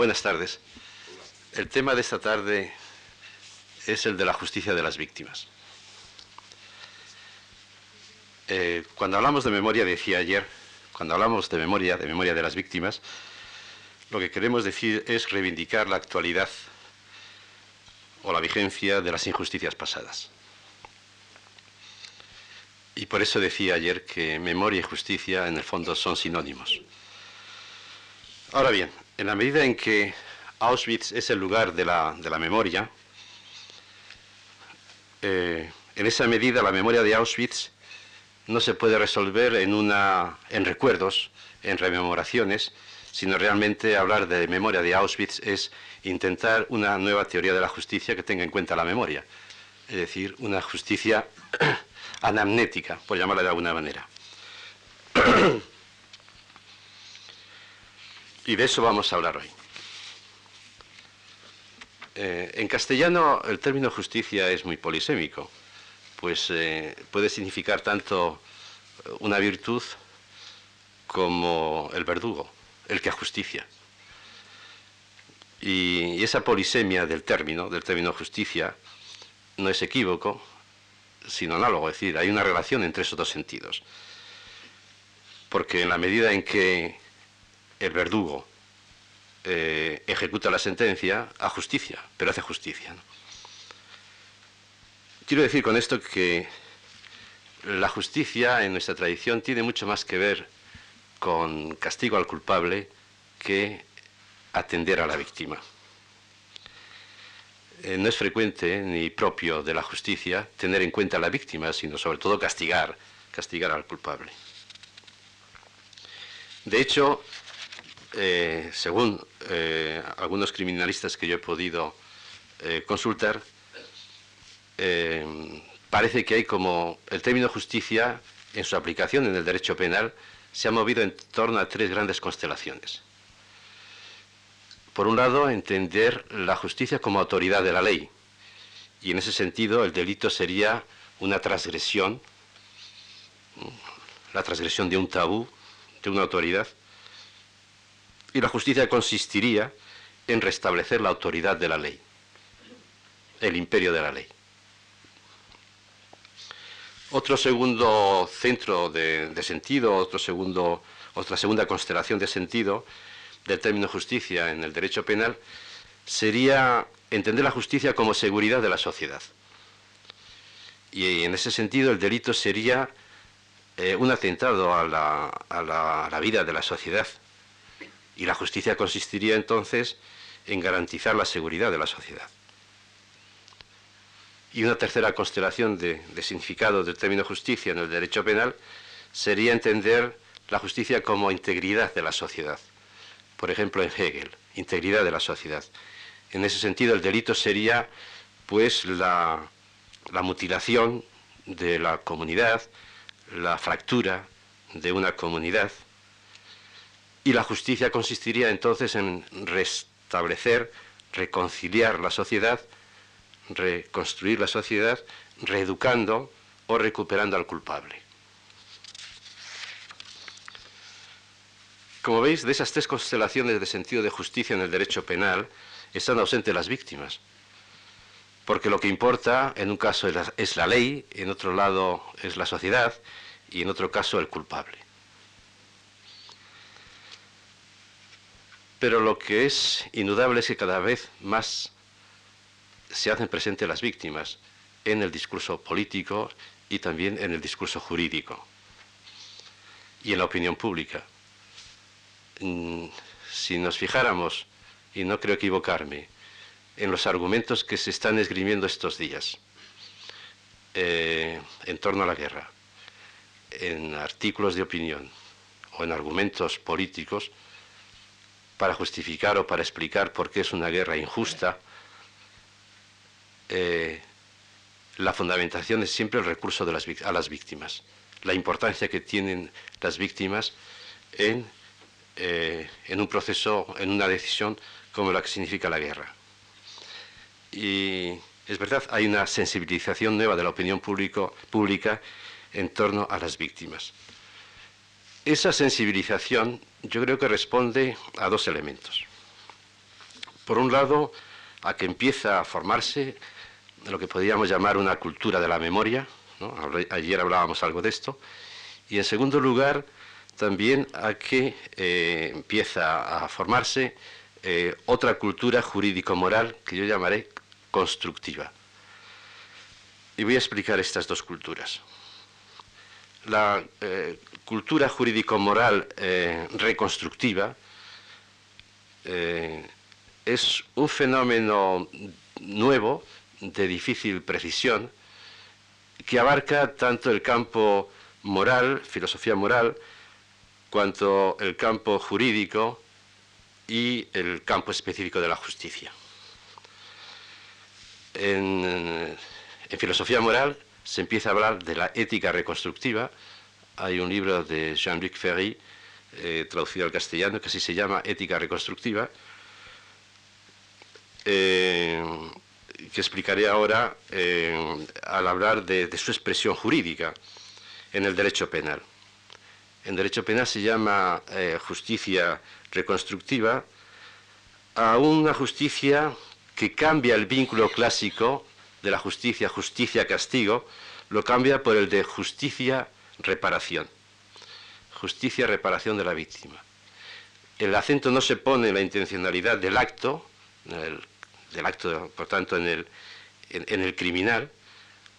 Buenas tardes. El tema de esta tarde es el de la justicia de las víctimas. Eh, cuando hablamos de memoria, decía ayer, cuando hablamos de memoria, de memoria de las víctimas, lo que queremos decir es reivindicar la actualidad o la vigencia de las injusticias pasadas. Y por eso decía ayer que memoria y justicia en el fondo son sinónimos. Ahora bien, en la medida en que Auschwitz es el lugar de la, memoria, eh, en esa medida la memoria de Auschwitz no se puede resolver en, una, en recuerdos, en rememoraciones, sino realmente hablar de memoria de Auschwitz es intentar una nueva teoría de la justicia que tenga en cuenta la memoria, es decir, una justicia anamnética, por llamarla de alguna manera. y de eso vamos a hablar hoy. Eh, en castellano el término justicia es muy polisémico, pues eh, puede significar tanto una virtud como el verdugo, el que ajusticia. Y esa polisemia del término, del término justicia, no es equívoco, sino análogo, es decir, hay una relación entre esos dos sentidos. Porque en la medida en que el verdugo eh, ejecuta la sentencia, a justicia, pero hace justicia. Quiero decir con esto que la justicia en nuestra tradición tiene mucho más que ver con castigo al culpable que atender a la víctima. Eh, no es frecuente ni propio de la justicia tener en cuenta a la víctima, sino sobre todo castigar, castigar al culpable. De hecho, eh, según eh, algunos criminalistas que yo he podido consultar, parece que hay como el término justicia en su aplicación en el derecho penal se ha movido en torno a tres grandes constelaciones. Por un lado, entender la justicia como autoridad de la ley. Y en ese sentido, el delito sería una transgresión, la transgresión de un tabú, de una autoridad. Y la justicia consistiría en restablecer la autoridad de la ley, el imperio de la ley. Otro segundo centro de, sentido, otro segundo, otra segunda constelación de sentido del término justicia en el derecho penal sería entender la justicia como seguridad de la sociedad. Y en ese sentido el delito sería eh, un atentado a la, a la vida de la sociedad. Y la justicia consistiría entonces en garantizar la seguridad de la sociedad. Y una tercera constelación de, significado del término justicia en el derecho penal sería entender la justicia como integridad de la sociedad por ejemplo, en Hegel, integridad de la sociedad. En ese sentido, el delito sería, pues, la, mutilación de la comunidad, la fractura de una comunidad, y la justicia consistiría entonces en restablecer, reconciliar la sociedad, reconstruir la sociedad, reeducando o recuperando al culpable. Como veis, de esas tres constelaciones de sentido de justicia en el derecho penal están ausentes las víctimas. Porque lo que importa en un caso es la, ley, en otro lado es la sociedad y en otro caso el culpable. Pero lo que es indudable es que cada vez más se hacen presentes las víctimas en el discurso político y también en el discurso jurídico y en la opinión pública. Mm, si nos fijáramos, y no creo equivocarme, en los argumentos que se están esgrimiendo estos días eh, en torno a la guerra, en artículos de opinión o en argumentos políticos para justificar o para explicar por qué es una guerra injusta, eh, la fundamentación es siempre el recurso a las víctimas, la importancia que tienen las víctimas eh, en un proceso, en una decisión como la que significa la guerra. Y es verdad, hay una sensibilización nueva de la opinión pública en torno a las víctimas. Esa sensibilización yo creo que responde a dos elementos. por un lado, a que empieza a formarse lo que podríamos llamar una cultura de la memoria, ayer hablábamos algo de esto, y en segundo lugar, también a que eh, empieza a formarse eh, otra cultura jurídico-moral que yo llamaré constructiva. Y voy a explicar estas dos culturas. La eh, cultura jurídico-moral reconstructiva es un fenómeno nuevo de difícil precisión que abarca tanto el campo moral, filosofía moral, cuanto el campo jurídico y el campo específico de la justicia. En, filosofía moral se empieza a hablar de la ética reconstructiva. Hay un libro de Jean-Luc Ferry, eh, traducido al castellano, que así se llama Ética reconstructiva, eh, que explicaré ahora eh, al hablar de, su expresión jurídica en el derecho penal. En derecho penal se llama justicia reconstructiva a una justicia que cambia el vínculo clásico de la justicia, justicia-castigo, lo cambia por el de justicia-reparación. Justicia-reparación de la víctima. El acento no se pone en la intencionalidad del acto, del acto, por tanto, en el, en, el criminal,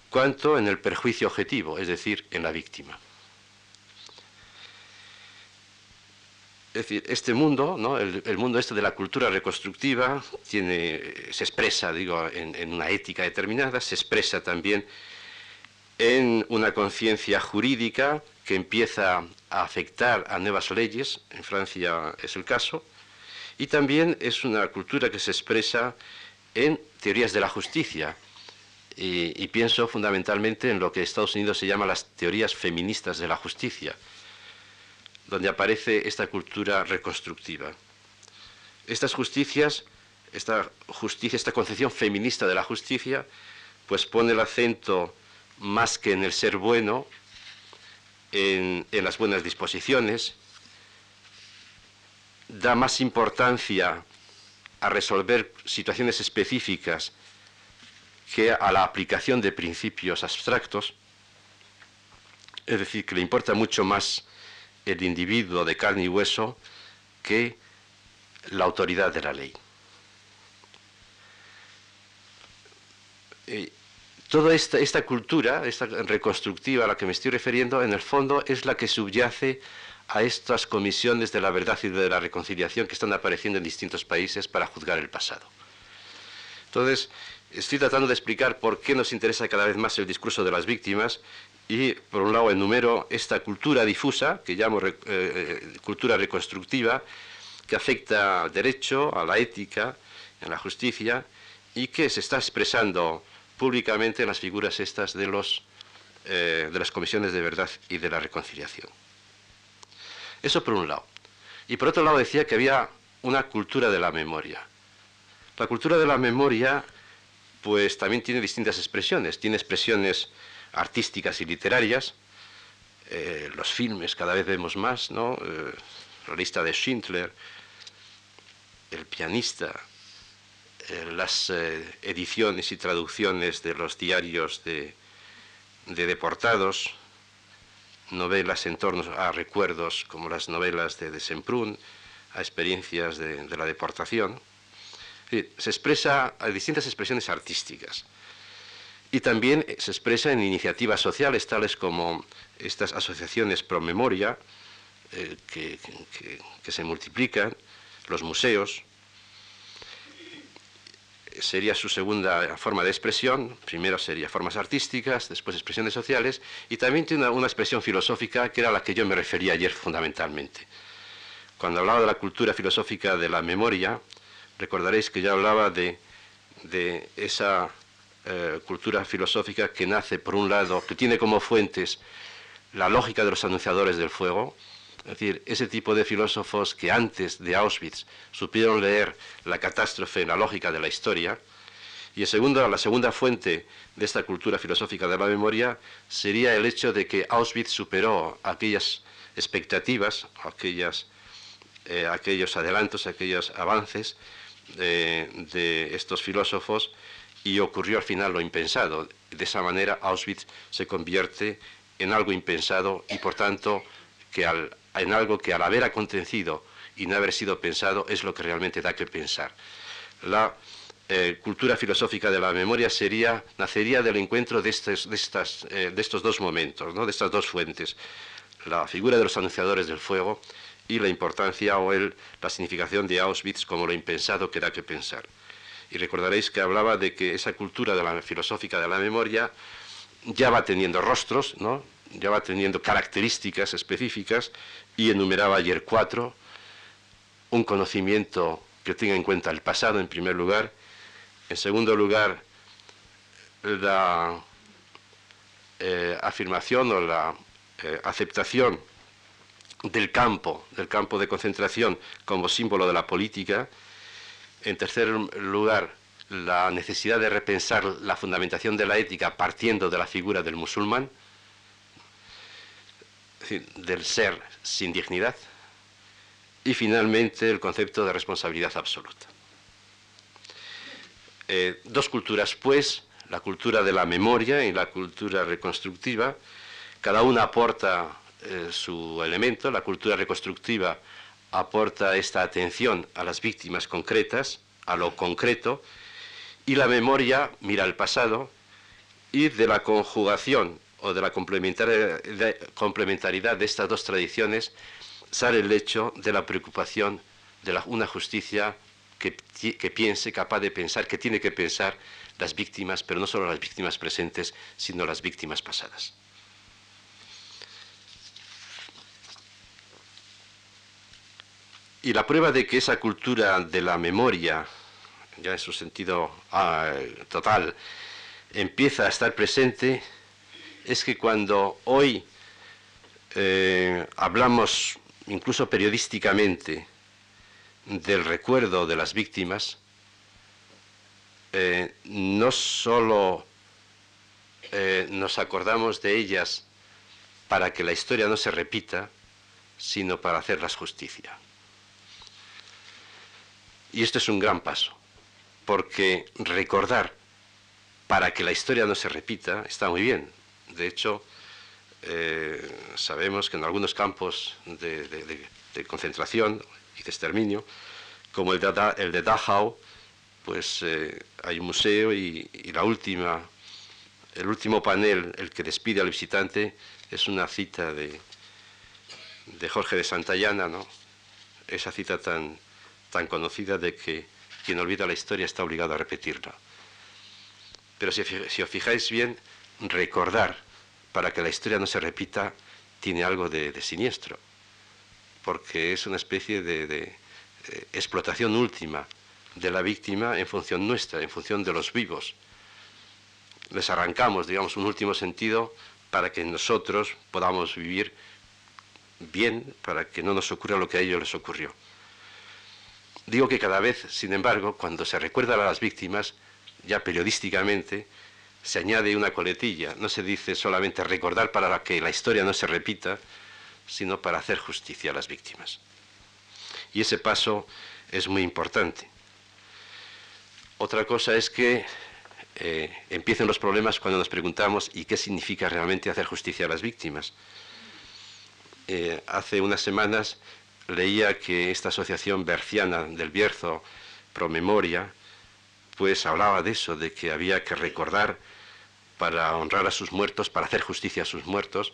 cuanto en el perjuicio objetivo, es decir, en la víctima. Es decir, este mundo, ¿no? el, mundo este de la cultura reconstructiva, tiene, se expresa, digo, en, en, una ética determinada, se expresa también en una conciencia jurídica que empieza a afectar a nuevas leyes, en Francia es el caso, y también es una cultura que se expresa en teorías de la justicia. Y, pienso fundamentalmente en lo que Estados Unidos se llama las teorías feministas de la justicia, donde aparece esta cultura reconstructiva. Estas justicias, esta justicia, esta concepción feminista de la justicia, pues pone el acento más que en el ser bueno, en las buenas disposiciones, da más importancia a resolver situaciones específicas que a la aplicación de principios abstractos, es decir, que le importa mucho más el individuo de carne y hueso que la autoridad de la ley. toda esta, esta, cultura, esta reconstructiva a la que me estoy refiriendo, en el fondo es la que subyace a estas comisiones de la verdad y de la reconciliación que están apareciendo en distintos países para juzgar el pasado. Entonces, estoy tratando de explicar por qué nos interesa cada vez más el discurso de las víctimas y, por un lado, enumero esta cultura difusa, que llamo eh, eh, cultura reconstructiva, que afecta al derecho, a la ética, a la justicia, y que se está expresando públicamente en las figuras estas de, los, eh, de las comisiones de verdad y de la reconciliación. Eso por un lado. Y por otro lado decía que había una cultura de la memoria. La cultura de la memoria pues también tiene distintas expresiones. Tiene expresiones artísticas y literarias. Eh, los filmes cada vez vemos más, ¿no? Eh, la lista de Schindler, el pianista, eh, las ediciones y traducciones de los diarios de, de deportados, novelas en torno a recuerdos como las novelas de, de Semprún, a experiencias de, la deportación. Se expresa a distintas expresiones artísticas. Y también se expresa en iniciativas sociales tales como estas asociaciones pro memoria, eh, que, se multiplican, los museos, sería su segunda forma de expresión. Primero sería formas artísticas, después expresiones sociales, y también tiene una, expresión filosófica que era a la que yo me refería ayer fundamentalmente. Cuando hablaba de la cultura filosófica de la memoria, recordaréis que yo hablaba de, esa eh, cultura filosófica que nace, por un lado, que tiene como fuentes la lógica de los anunciadores del fuego, es decir, ese tipo de filósofos que antes de Auschwitz supieron leer la catástrofe en la lógica de la historia, y segundo, la segunda fuente de esta cultura filosófica de la memoria sería el hecho de que Auschwitz superó aquellas expectativas, aquellas, eh, aquellos adelantos, aquellos avances de estos filósofos y ocurrió al final lo impensado. De esa manera Auschwitz se convierte en algo impensado y por tanto en algo que al haber acontecido y no haber sido pensado es lo que realmente da que pensar. La eh, cultura filosófica de la memoria sería, nacería del encuentro de, eh, estos dos momentos, de estas dos fuentes, la figura de los anunciadores del fuego y la importancia o el, la significación de Auschwitz como lo impensado que da que pensar. Y recordaréis que hablaba de que esa cultura de la filosófica de la memoria ya va teniendo rostros, ¿no? ya va teniendo características específicas y enumeraba ayer cuatro. Un conocimiento que tenga en cuenta el pasado en primer lugar. En segundo lugar, la eh, afirmación o la eh, aceptación del campo, del campo de concentración como símbolo de la política en tercer lugar, la necesidad de repensar la fundamentación de la ética partiendo de la figura del musulmán, del ser sin dignidad. Y finalmente el concepto de responsabilidad absoluta. Eh, dos culturas, pues, la cultura de la memoria y la cultura reconstructiva, cada una aporta eh, su elemento, la cultura reconstructiva aporta esta atención a las víctimas concretas, a lo concreto, y la memoria mira al pasado y de la conjugación o de la complementariedad de estas dos tradiciones sale el hecho de la preocupación de una justicia que, que, piense, capaz de pensar, que tiene que pensar las víctimas, pero no solo las víctimas presentes, sino las víctimas pasadas. Y la prueba de que esa cultura de la memoria, ya en su sentido ah, total, empieza a estar presente, es que cuando hoy eh, hablamos, incluso periodísticamente, del recuerdo de las víctimas, eh, no solo eh, nos acordamos de ellas para que la historia no se repita, sino para hacerlas justicia. Y esto es un gran paso, porque recordar para que la historia no se repita está muy bien. De hecho, eh, sabemos que en algunos campos de, concentración y de exterminio, como el de, el de Dachau, pues eh, hay un museo y, la última, el último panel, el que despide al visitante, es una cita de, de Jorge de Santayana, ¿no? Esa cita tan, tan conocida de que quien olvida la historia está obligado a repetirla. Pero si, os fijáis bien, recordar para que la historia no se repita tiene algo de, siniestro, porque es una especie de, explotación última de la víctima en función nuestra, en función de los vivos. Les arrancamos, digamos, un último sentido para que nosotros podamos vivir bien, para que no nos ocurra lo que a ellos les ocurrió. Digo que cada vez, sin embargo, cuando se recuerda a las víctimas, ya periodísticamente, se añade una coletilla. No se dice solamente recordar para que la historia no se repita, sino para hacer justicia a las víctimas. Y ese paso es muy importante. Otra cosa es que eh, empiecen los problemas cuando nos preguntamos ¿y qué significa realmente hacer justicia a las víctimas? Eh, hace unas semanas leía que esta asociación berciana del Bierzo, Promemoria, pues hablaba de eso, de que había que recordar para honrar a sus muertos, para hacer justicia a sus muertos,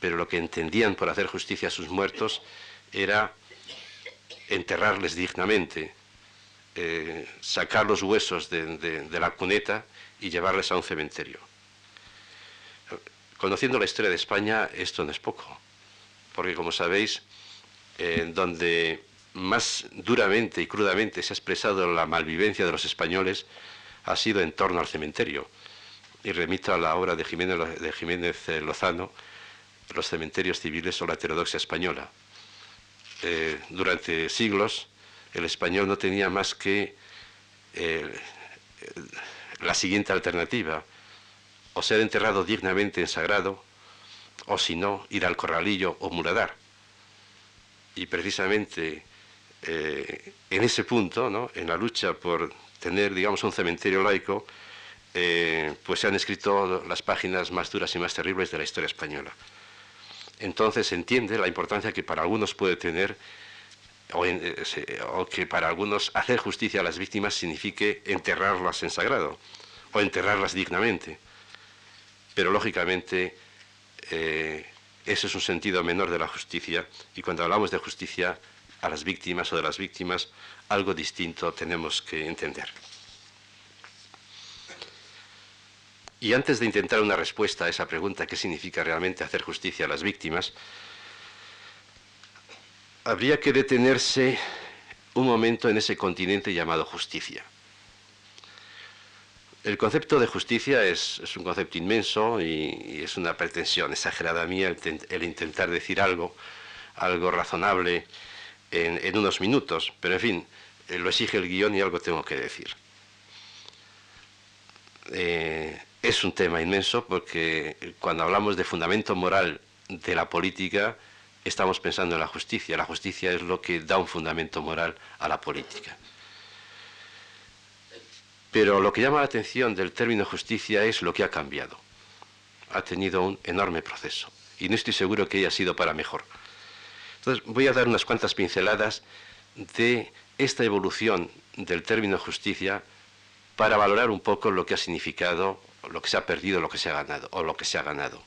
pero lo que entendían por hacer justicia a sus muertos era enterrarles dignamente, eh, sacar los huesos de la cuneta y llevarles a un cementerio. Conociendo la historia de España, esto no es poco, porque como sabéis, donde más duramente y crudamente se ha expresado la malvivencia de los españoles ha sido en torno al cementerio. Y remito a la obra de Jiménez, de Jiménez eh, Lozano, Los cementerios civiles o la heterodoxia española. Eh, durante siglos el español no tenía más que eh, la siguiente alternativa, o ser enterrado dignamente en sagrado, o si no, ir al corralillo o muradar y precisamente eh, en ese punto, en la lucha por tener, digamos, un cementerio laico, eh, pues se han escrito las páginas más duras y más terribles de la historia española. Entonces se entiende la importancia que para algunos puede tener, o, o que para algunos hacer justicia a las víctimas signifique enterrarlas en sagrado, o enterrarlas dignamente. Pero lógicamente eh, ese es un sentido menor de la justicia y cuando hablamos de justicia a las víctimas o de las víctimas, algo distinto tenemos que entender. Y antes de intentar una respuesta a esa pregunta, ¿qué significa realmente hacer justicia a las víctimas? Habría que detenerse un momento en ese continente llamado justicia. El concepto de justicia es, un concepto inmenso y, es una pretensión exagerada mía el, intentar decir algo, algo razonable en, unos minutos, pero en fin, eh, lo exige el guion y algo tengo que decir. Eh, es un tema inmenso porque cuando hablamos de fundamento moral de la política, estamos pensando en la justicia. La justicia es lo que da un fundamento moral a la política. Pero lo que llama la atención del término justicia es lo que ha cambiado. Ha tenido un enorme proceso y no estoy seguro que haya sido para mejor. Entonces voy a dar unas cuantas pinceladas de esta evolución del término justicia para valorar un poco lo que ha significado, lo que se ha perdido, lo que se ha ganado o lo que se ha ganado.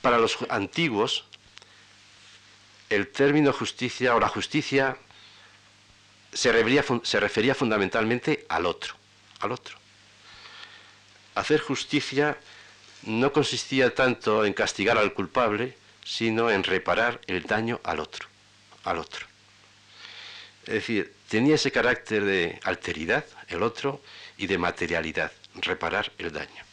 Para los antiguos, el término justicia o la justicia se refería, fundamentalmente al otro, al otro. Hacer justicia no consistía tanto en castigar al culpable, sino en reparar el daño al otro, al otro. Es decir, tenía ese carácter de alteridad, el otro, y de materialidad, reparar el daño.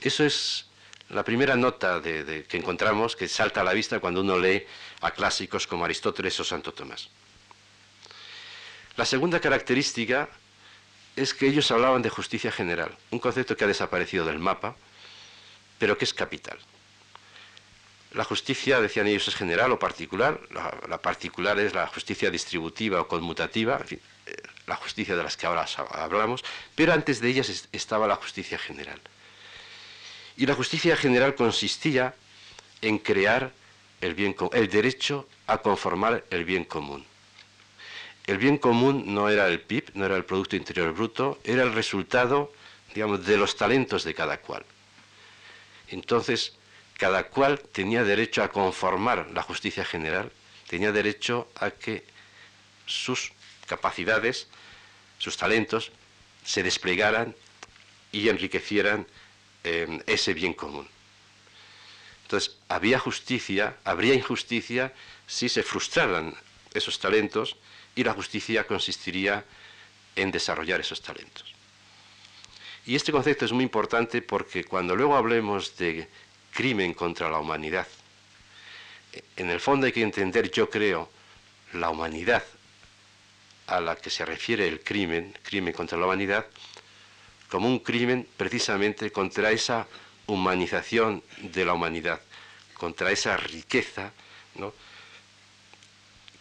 Eso es la primera nota que encontramos que salta a la vista cuando uno lee a clásicos como Aristóteles o Santo Tomás. La segunda característica es que ellos hablaban de justicia general, un concepto que ha desaparecido del mapa, pero que es capital. La justicia, decían ellos, es general o particular. La, particular es la justicia distributiva o conmutativa, eh, la justicia de las que ahora hablamos, pero antes de ellas estaba la justicia general. Y la justicia general consistía en crear el, bien, el derecho a conformar el bien común el bien común no era el PIB, no era el Producto Interior Bruto, era el resultado, digamos, de los talentos de cada cual. Entonces, cada cual tenía derecho a conformar la justicia general, tenía derecho a que sus capacidades, sus talentos, se desplegaran y enriquecieran eh, ese bien común. Entonces, había justicia, habría injusticia si se frustraran esos talentos y la justicia consistiría en desarrollar esos talentos. Y este concepto es muy importante porque cuando luego hablemos de crimen contra la humanidad, en el fondo hay que entender, yo creo, la humanidad a la que se refiere el crimen, crimen contra la humanidad, como un crimen precisamente contra esa humanización de la humanidad, contra esa riqueza, ¿no?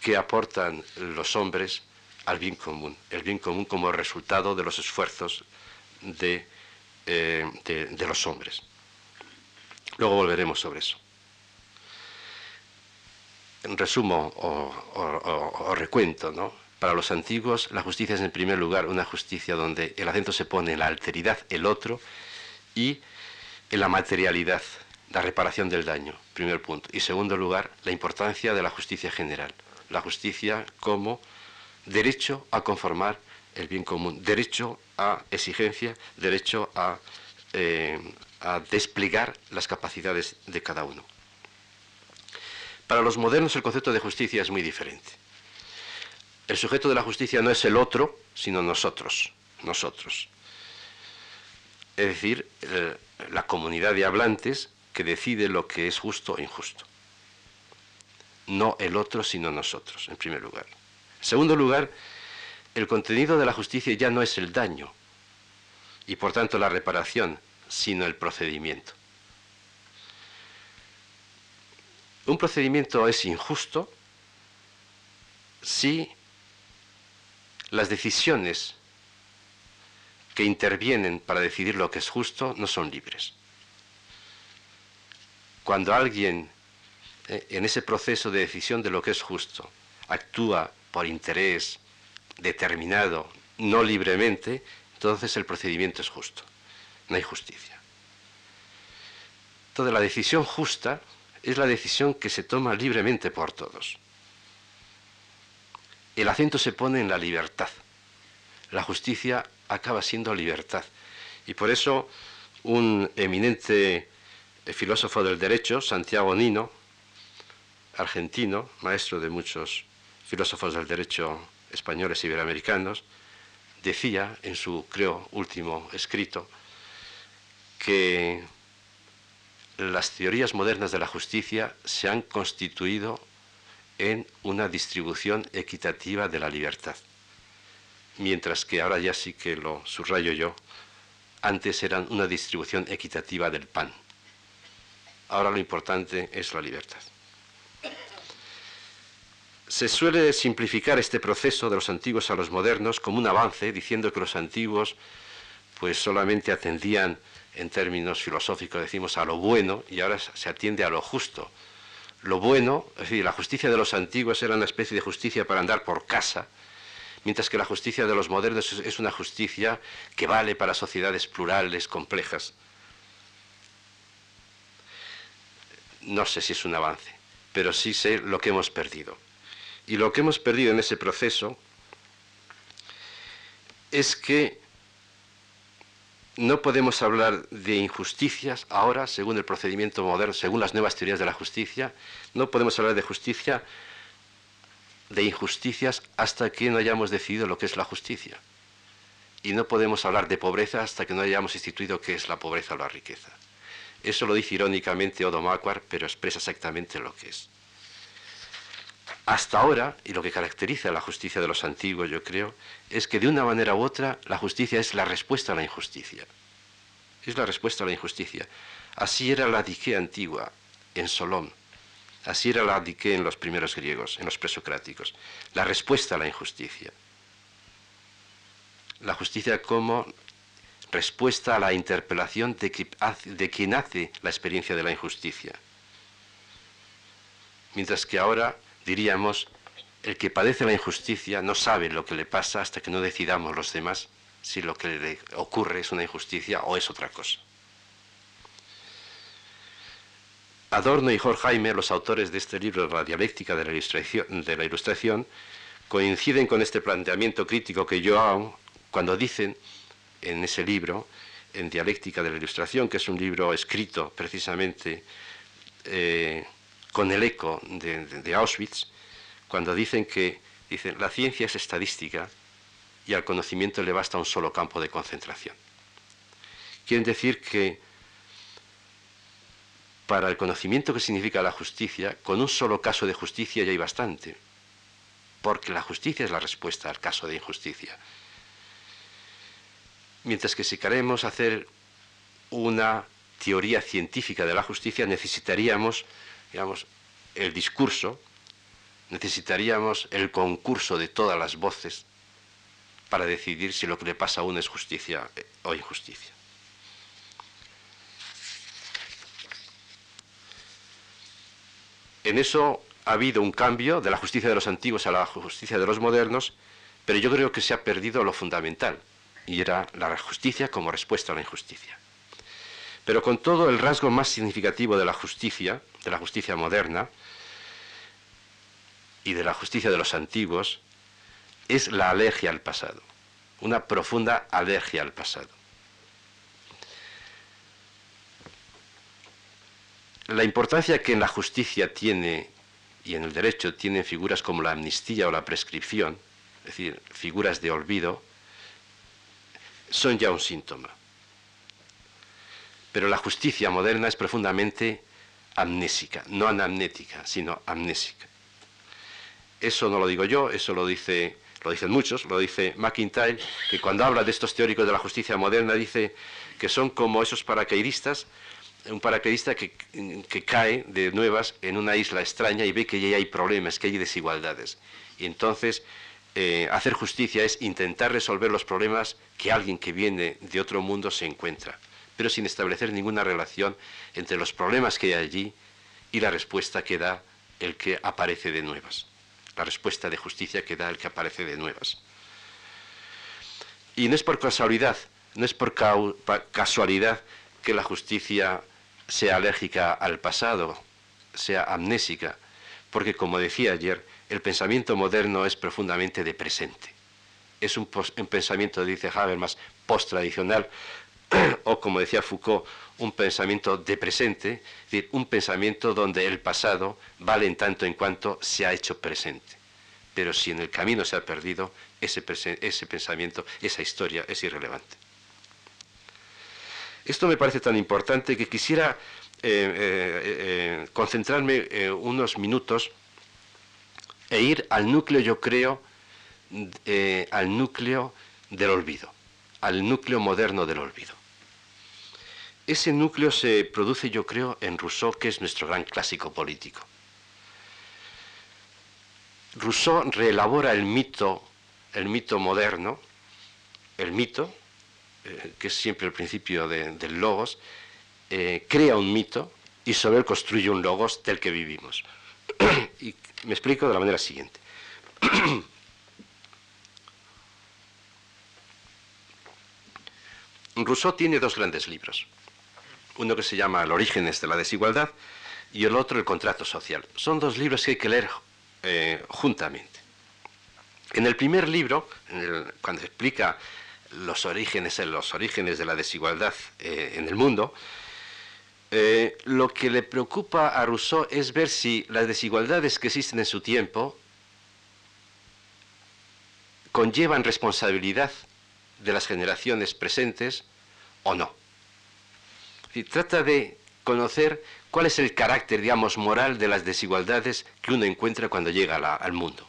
Que aportan los hombres al bien común, el bien común como resultado de los esfuerzos de, eh, los hombres. Luego volveremos sobre eso. En resumo o, recuento, ¿no? Para los antiguos, la justicia es en primer lugar una justicia donde el acento se pone en la alteridad, el otro, y en la materialidad, la reparación del daño, primer punto. Y segundo lugar, la importancia de la justicia general la justicia como derecho a conformar el bien común, derecho a exigencia, derecho a, eh, a desplegar las capacidades de cada uno. Para los modernos el concepto de justicia es muy diferente. El sujeto de la justicia no es el otro, sino nosotros, nosotros. Es decir, eh, la comunidad de hablantes que decide lo que es justo o injusto no el otro, sino nosotros, en primer lugar. En segundo lugar, el contenido de la justicia ya no es el daño y por tanto la reparación, sino el procedimiento. Un procedimiento es injusto si las decisiones que intervienen para decidir lo que es justo no son libres. Cuando alguien eh, en ese proceso de decisión de lo que es justo actúa por interés determinado, no libremente, entonces el procedimiento es justo. No hay justicia. Entonces la decisión justa es la decisión que se toma libremente por todos. El acento se pone en la libertad. La justicia acaba siendo libertad. Y por eso un eminente filósofo del derecho, Santiago Nino, argentino, maestro de muchos filósofos del derecho españoles y iberoamericanos, decía en su, creo, último escrito, que las teorías modernas de la justicia se han constituido en una distribución equitativa de la libertad, mientras que ahora ya sí que lo subrayo yo, antes eran una distribución equitativa del pan. Ahora lo importante es la libertad. Se suele simplificar este proceso de los antiguos a los modernos como un avance, diciendo que los antiguos pues solamente atendían en términos filosóficos, decimos, a lo bueno y ahora se atiende a lo justo. Lo bueno, es decir, la justicia de los antiguos era una especie de justicia para andar por casa, mientras que la justicia de los modernos es una justicia que vale para sociedades plurales, complejas. No sé si es un avance, pero sí sé lo que hemos perdido. Y lo que hemos perdido en ese proceso es que no podemos hablar de injusticias ahora, según el procedimiento moderno, según las nuevas teorías de la justicia, no podemos hablar de justicia, de injusticias, hasta que no hayamos decidido lo que es la justicia. Y no podemos hablar de pobreza hasta que no hayamos instituido qué es la pobreza o la riqueza. Eso lo dice irónicamente Odo pero expresa exactamente lo que es. Hasta ahora, y lo que caracteriza la justicia de los antiguos, yo creo, es que de una manera u otra la justicia es la respuesta a la injusticia. Es la respuesta a la injusticia. Así era la dique antigua, en Solón. Así era la dique en los primeros griegos, en los presocráticos. La respuesta a la injusticia. La justicia como respuesta a la interpelación de, de quien hace la experiencia de la injusticia. Mientras que ahora diríamos, el que padece la injusticia no sabe lo que le pasa hasta que no decidamos los demás si lo que le ocurre es una injusticia o es otra cosa. Adorno y Horkheimer, los autores de este libro, La dialéctica de la, ilustración, coinciden con este planteamiento crítico que yo hago cuando dicen en ese libro, en Dialéctica de la Ilustración, que es un libro escrito precisamente eh, con el eco de, Auschwitz, cuando dicen que dicen, la ciencia es estadística y al conocimiento le basta un solo campo de concentración. Quieren decir que para el conocimiento que significa la justicia, con un solo caso de justicia ya hay bastante, porque la justicia es la respuesta al caso de injusticia. Mientras que si queremos hacer una teoría científica de la justicia, necesitaríamos digamos, el discurso, necesitaríamos el concurso de todas las voces para decidir si lo que le pasa a uno es justicia eh, o injusticia. En eso ha habido un cambio de la justicia de los antiguos a la justicia de los modernos, pero yo creo que se ha perdido lo fundamental, y era la justicia como respuesta a la injusticia. Pero con todo el rasgo más significativo de la justicia, de la justicia moderna y de la justicia de los antiguos, es la alergia al pasado, una profunda alergia al pasado. La importancia que en la justicia tiene y en el derecho tienen figuras como la amnistía o la prescripción, es decir, figuras de olvido, son ya un síntoma. Pero la justicia moderna es profundamente amnésica, no anamnética, sino amnésica. Eso no lo digo yo, eso lo dice lo dicen muchos, lo dice McIntyre, que cuando habla de estos teóricos de la justicia moderna dice que son como esos paracaidistas un paracaidista que, que, cae de nuevas en una isla extraña y ve que ya hay problemas, que hay desigualdades. Y entonces eh, hacer justicia es intentar resolver los problemas que alguien que viene de otro mundo se encuentra, pero sin establecer ninguna relación entre los problemas que hay allí y la respuesta que da el que aparece de nuevas, la respuesta de justicia que da el que aparece de nuevas. Y no es por casualidad, no es por casualidad que la justicia sea alérgica al pasado, sea amnésica, porque como decía ayer, el pensamiento moderno es profundamente de presente. Es un, pensamiento, dice Habermas, post-tradicional, o como decía Foucault, un pensamiento de presente, es decir, un pensamiento donde el pasado vale en tanto en cuanto se ha hecho presente. Pero si en el camino se ha perdido, ese, pensamiento, esa historia es irrelevante. Esto me parece tan importante que quisiera eh, eh, eh, concentrarme unos minutos e ir al núcleo, yo creo, al núcleo del olvido, al núcleo moderno del olvido. Ese núcleo se produce, yo creo, en Rousseau, que es nuestro gran clásico político. Rousseau reelabora el mito, el mito moderno, el mito, eh, que es siempre el principio del logos, eh, crea un mito y sobre él construye un logos del que vivimos. y me explico de la manera siguiente. Rousseau tiene dos grandes libros. Uno que se llama El orígenes de la desigualdad y el otro El contrato social. Son dos libros que hay que leer eh, juntamente. En el primer libro, cuando se explica los orígenes, los orígenes de la desigualdad eh, en el mundo, eh, lo que le preocupa a Rousseau es ver si las desigualdades que existen en su tiempo conllevan responsabilidad de las generaciones presentes o no. Trata de conocer cuál es el carácter, digamos, moral de las desigualdades que uno encuentra cuando llega al mundo.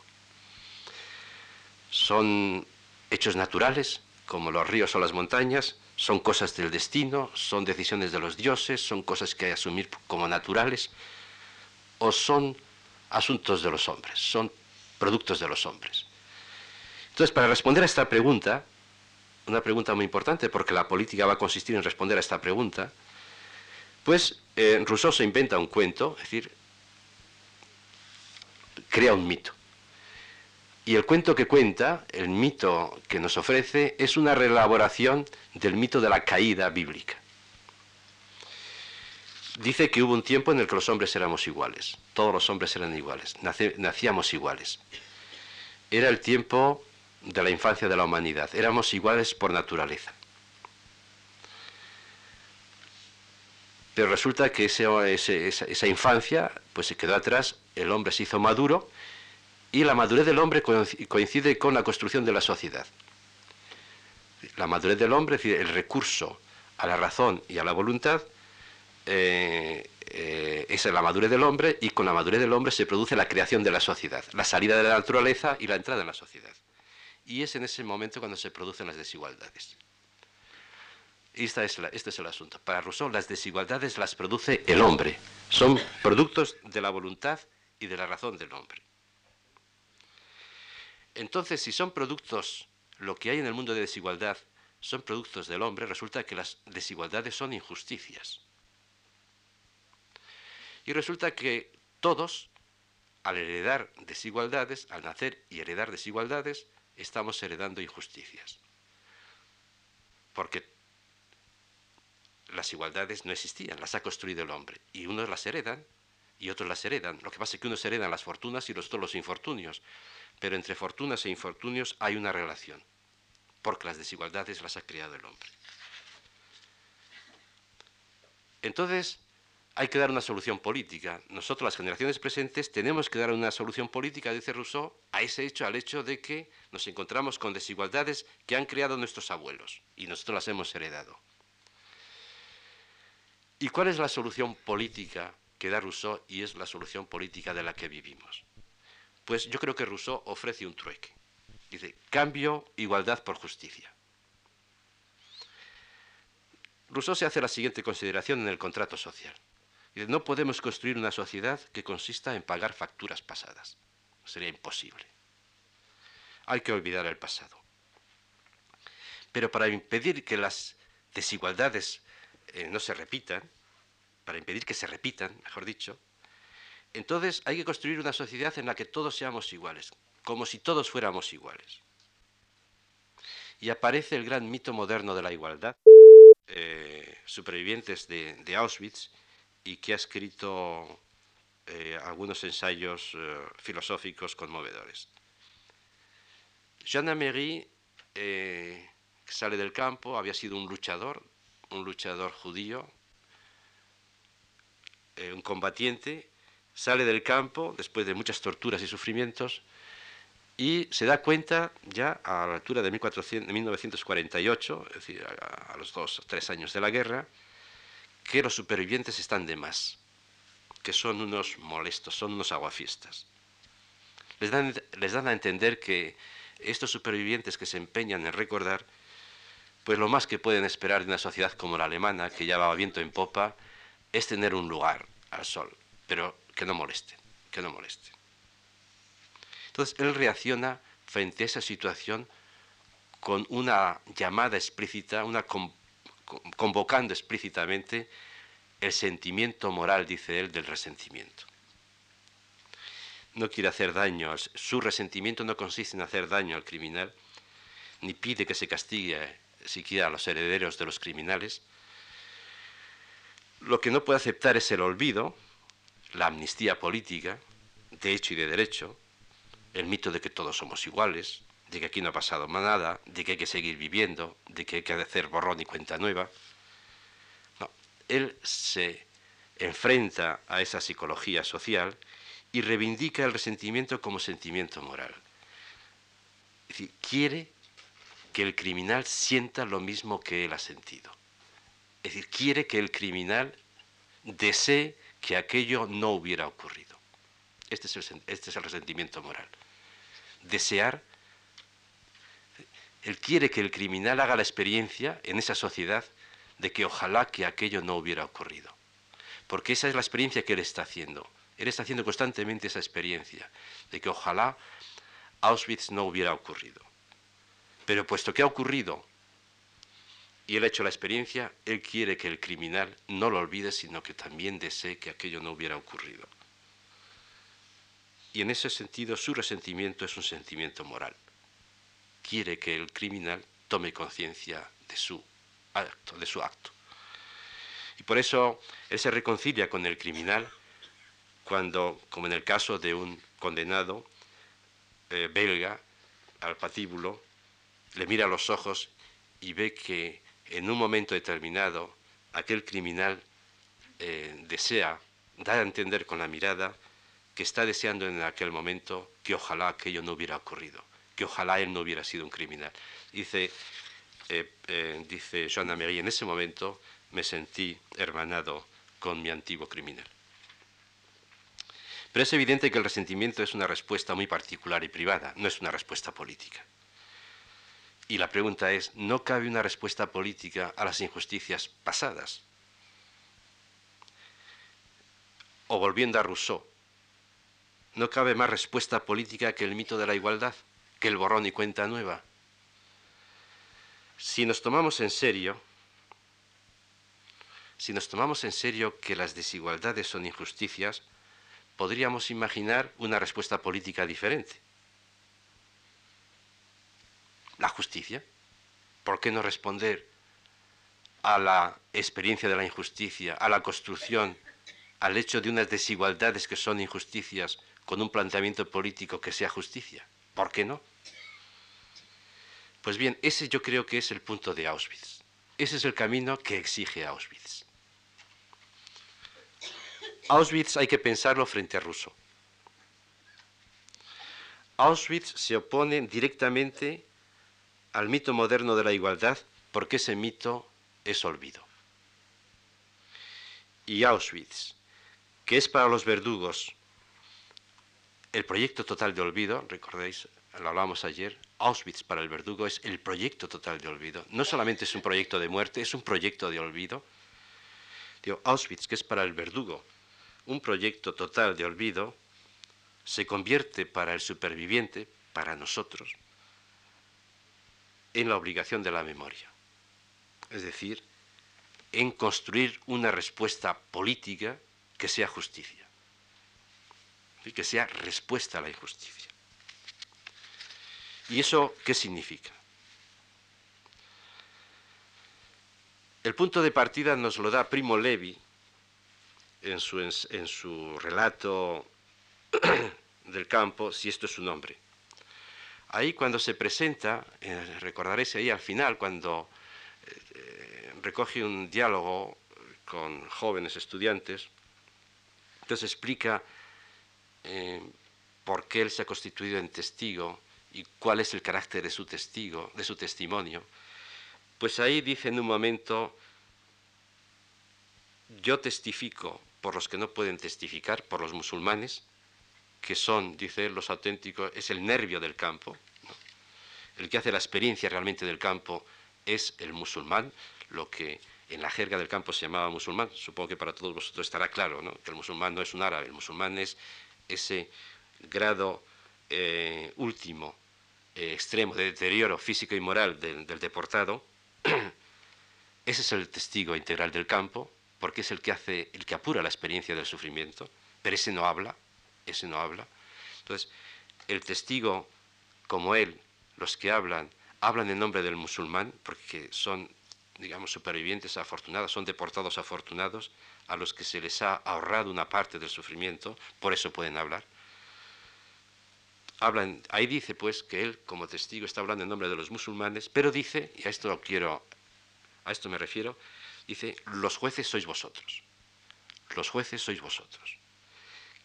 ¿Son hechos naturales, como los ríos o las montañas? ¿Son cosas del destino? ¿Son decisiones de los dioses? ¿Son cosas que hay que asumir como naturales? ¿O son asuntos de los hombres? ¿Son productos de los hombres? Entonces, para responder a esta pregunta, una pregunta muy importante porque la política va a consistir en responder a esta pregunta, pues eh, Rousseau se inventa un cuento, es decir, crea un mito. Y el cuento que cuenta, el mito que nos ofrece, es una reelaboración del mito de la caída bíblica. Dice que hubo un tiempo en el que los hombres éramos iguales, todos los hombres eran iguales, nacíamos iguales. Era el tiempo de la infancia de la humanidad, éramos iguales por naturaleza. Pero resulta que esa, infancia pues se quedó atrás, el hombre se hizo maduro y la madurez del hombre coincide con la construcción de la sociedad. La madurez del hombre, es decir, el recurso a la razón y a la voluntad, eh, eh, es la madurez del hombre y con la madurez del hombre se produce la creación de la sociedad, la salida de la naturaleza y la entrada en la sociedad. Y es en ese momento cuando se producen las desigualdades. Esta es este es el asunto. Para Rousseau las desigualdades las produce el hombre. Son productos de la voluntad y de la razón del hombre. Entonces, si son productos, lo que hay en el mundo de desigualdad, son productos del hombre, resulta que las desigualdades son injusticias. Y resulta que todos, al heredar desigualdades, al nacer y heredar desigualdades, estamos heredando injusticias. Porque las igualdades no existían, las ha construido el hombre. Y unos las heredan y otros las heredan. Lo que pasa es que unos heredan las fortunas y los otros los infortunios. Pero entre fortunas e infortunios hay una relación, porque las desigualdades las ha creado el hombre. Entonces, hay que dar una solución política. Nosotros, las generaciones presentes, tenemos que dar una solución política, dice Rousseau, a ese hecho, al hecho de que nos encontramos con desigualdades que han creado nuestros abuelos y nosotros las hemos heredado. ¿Y cuál es la solución política que da Rousseau y es la solución política de la que vivimos? Pues yo creo que Rousseau ofrece un trueque. Dice, cambio, igualdad por justicia. Rousseau se hace la siguiente consideración en el contrato social. no podemos construir una sociedad que consista en pagar facturas pasadas. Sería imposible. Hay que olvidar el pasado. Pero para impedir que las desigualdades eh, no se repitan, para impedir que se repitan, mejor dicho, entonces hay que construir una sociedad en la que todos seamos iguales, como si todos fuéramos iguales. Y aparece el gran mito moderno de la igualdad, eh, supervivientes de, Auschwitz, y que ha escrito eh, algunos ensayos filosóficos conmovedores. Jean Améry sale del campo, había sido un luchador, un luchador judío, un combatiente, sale del campo después de muchas torturas y sufrimientos y se da cuenta ya a la altura de 1948, es decir, a, los dos o tres años de la guerra, que los supervivientes están de más, que son unos molestos, son unos aguafiestas. Les dan, les dan a entender que estos supervivientes que se empeñan en recordar, pues lo más que pueden esperar de una sociedad como la alemana, que ya va viento en popa, es tener un lugar al sol. Pero que no molesten, que no molesten. Entonces él reacciona frente a esa situación con una llamada explícita, una convocando explícitamente el sentimiento moral, dice él, del resentimiento. No quiere hacer daño, su resentimiento no consiste en hacer daño al criminal, ni pide que se castigue siquiera a los herederos de los criminales. Lo que no puede aceptar es el olvido, la amnistía política, de hecho y de derecho, el mito de que todos somos iguales, de que aquí no ha pasado nada, de que hay que seguir viviendo, de que hay que hacer borrón y cuenta nueva. No, él se enfrenta a esa psicología social y reivindica el resentimiento como sentimiento moral. Es decir, quiere que el criminal sienta lo mismo que él ha sentido. Es decir, quiere que el criminal desee que aquello no hubiera ocurrido. Este es el, este es el resentimiento moral. Desear, él quiere que el criminal haga la experiencia en esa sociedad de que ojalá que aquello no hubiera ocurrido. Porque esa es la experiencia que él está haciendo. Él está haciendo constantemente esa experiencia de que ojalá Auschwitz no hubiera ocurrido. Pero puesto que ha ocurrido y él ha hecho la experiencia, él quiere que el criminal no lo olvide, sino que también desee que aquello no hubiera ocurrido. Y en ese sentido su resentimiento es un sentimiento moral. Quiere que el criminal tome conciencia de su acto, de su acto. Y por eso él se reconcilia con el criminal cuando, como en el caso de un condenado eh, belga al patíbulo, le mira a los ojos y ve que en un momento determinado aquel criminal eh, desea dar a entender con la mirada que está deseando en aquel momento que ojalá aquello no hubiera ocurrido, que ojalá él no hubiera sido un criminal. Dice, eh, eh, dice Joana en ese momento me sentí hermanado con mi antiguo criminal. Pero es evidente que el resentimiento es una respuesta muy particular y privada, no es una respuesta política. Y la pregunta es, ¿no cabe una respuesta política a las injusticias pasadas? O volviendo a Rousseau, ¿no cabe más respuesta política que el mito de la igualdad, que el borrón y cuenta nueva? Si nos tomamos en serio, si nos tomamos en serio que las desigualdades son injusticias, podríamos imaginar una respuesta política diferente la justicia. ¿Por qué no responder a la experiencia de la injusticia, a la construcción, al hecho de unas desigualdades que son injusticias con un planteamiento político que sea justicia? ¿Por qué no? Pues bien, ese yo creo que es el punto de Auschwitz. Ese es el camino que exige Auschwitz. Auschwitz hay que pensarlo frente a Rousseau. Auschwitz se opone directamente al mito moderno de la igualdad porque ese mito es olvido. Y Auschwitz, que es para los verdugos el proyecto total de olvido, recordéis lo hablamos ayer, Auschwitz para el verdugo es el proyecto total de olvido. No solamente es un proyecto de muerte, es un proyecto de olvido. Digo, Auschwitz, que es para el verdugo un proyecto total de olvido, se convierte para el superviviente, para nosotros, en la obligación de la memoria. Es decir, en construir una respuesta política que sea justicia, y que sea respuesta a la injusticia. ¿Y eso qué significa? El punto de partida nos lo da Primo Levi en su, en su relato del campo, si esto es su nombre. Ahí cuando se presenta, eh, recordaréis ahí al final, cuando eh, recoge un diálogo con jóvenes estudiantes, entonces explica eh, por qué él se ha constituido en testigo y cuál es el carácter de su testigo, de su testimonio. Pues ahí dice en un momento, yo testifico por los que no pueden testificar, por los musulmanes, que son, dice los auténticos, es el nervio del campo. El que hace la experiencia realmente del campo es el musulmán, lo que en la jerga del campo se llamaba musulmán. Supongo que para todos vosotros estará claro ¿no? que el musulmán no es un árabe, el musulmán es ese grado eh, último, eh, extremo de deterioro físico y moral del, del deportado. ese es el testigo integral del campo, porque es el que hace, el que apura la experiencia del sufrimiento, pero ese no habla, ese no habla. Entonces, el testigo como él, los que hablan, hablan en nombre del musulmán, porque son, digamos, supervivientes afortunados, son deportados afortunados, a los que se les ha ahorrado una parte del sufrimiento, por eso pueden hablar. Hablan, ahí dice pues que él como testigo está hablando en nombre de los musulmanes, pero dice, y a esto quiero, a esto me refiero, dice, los jueces sois vosotros. Los jueces sois vosotros.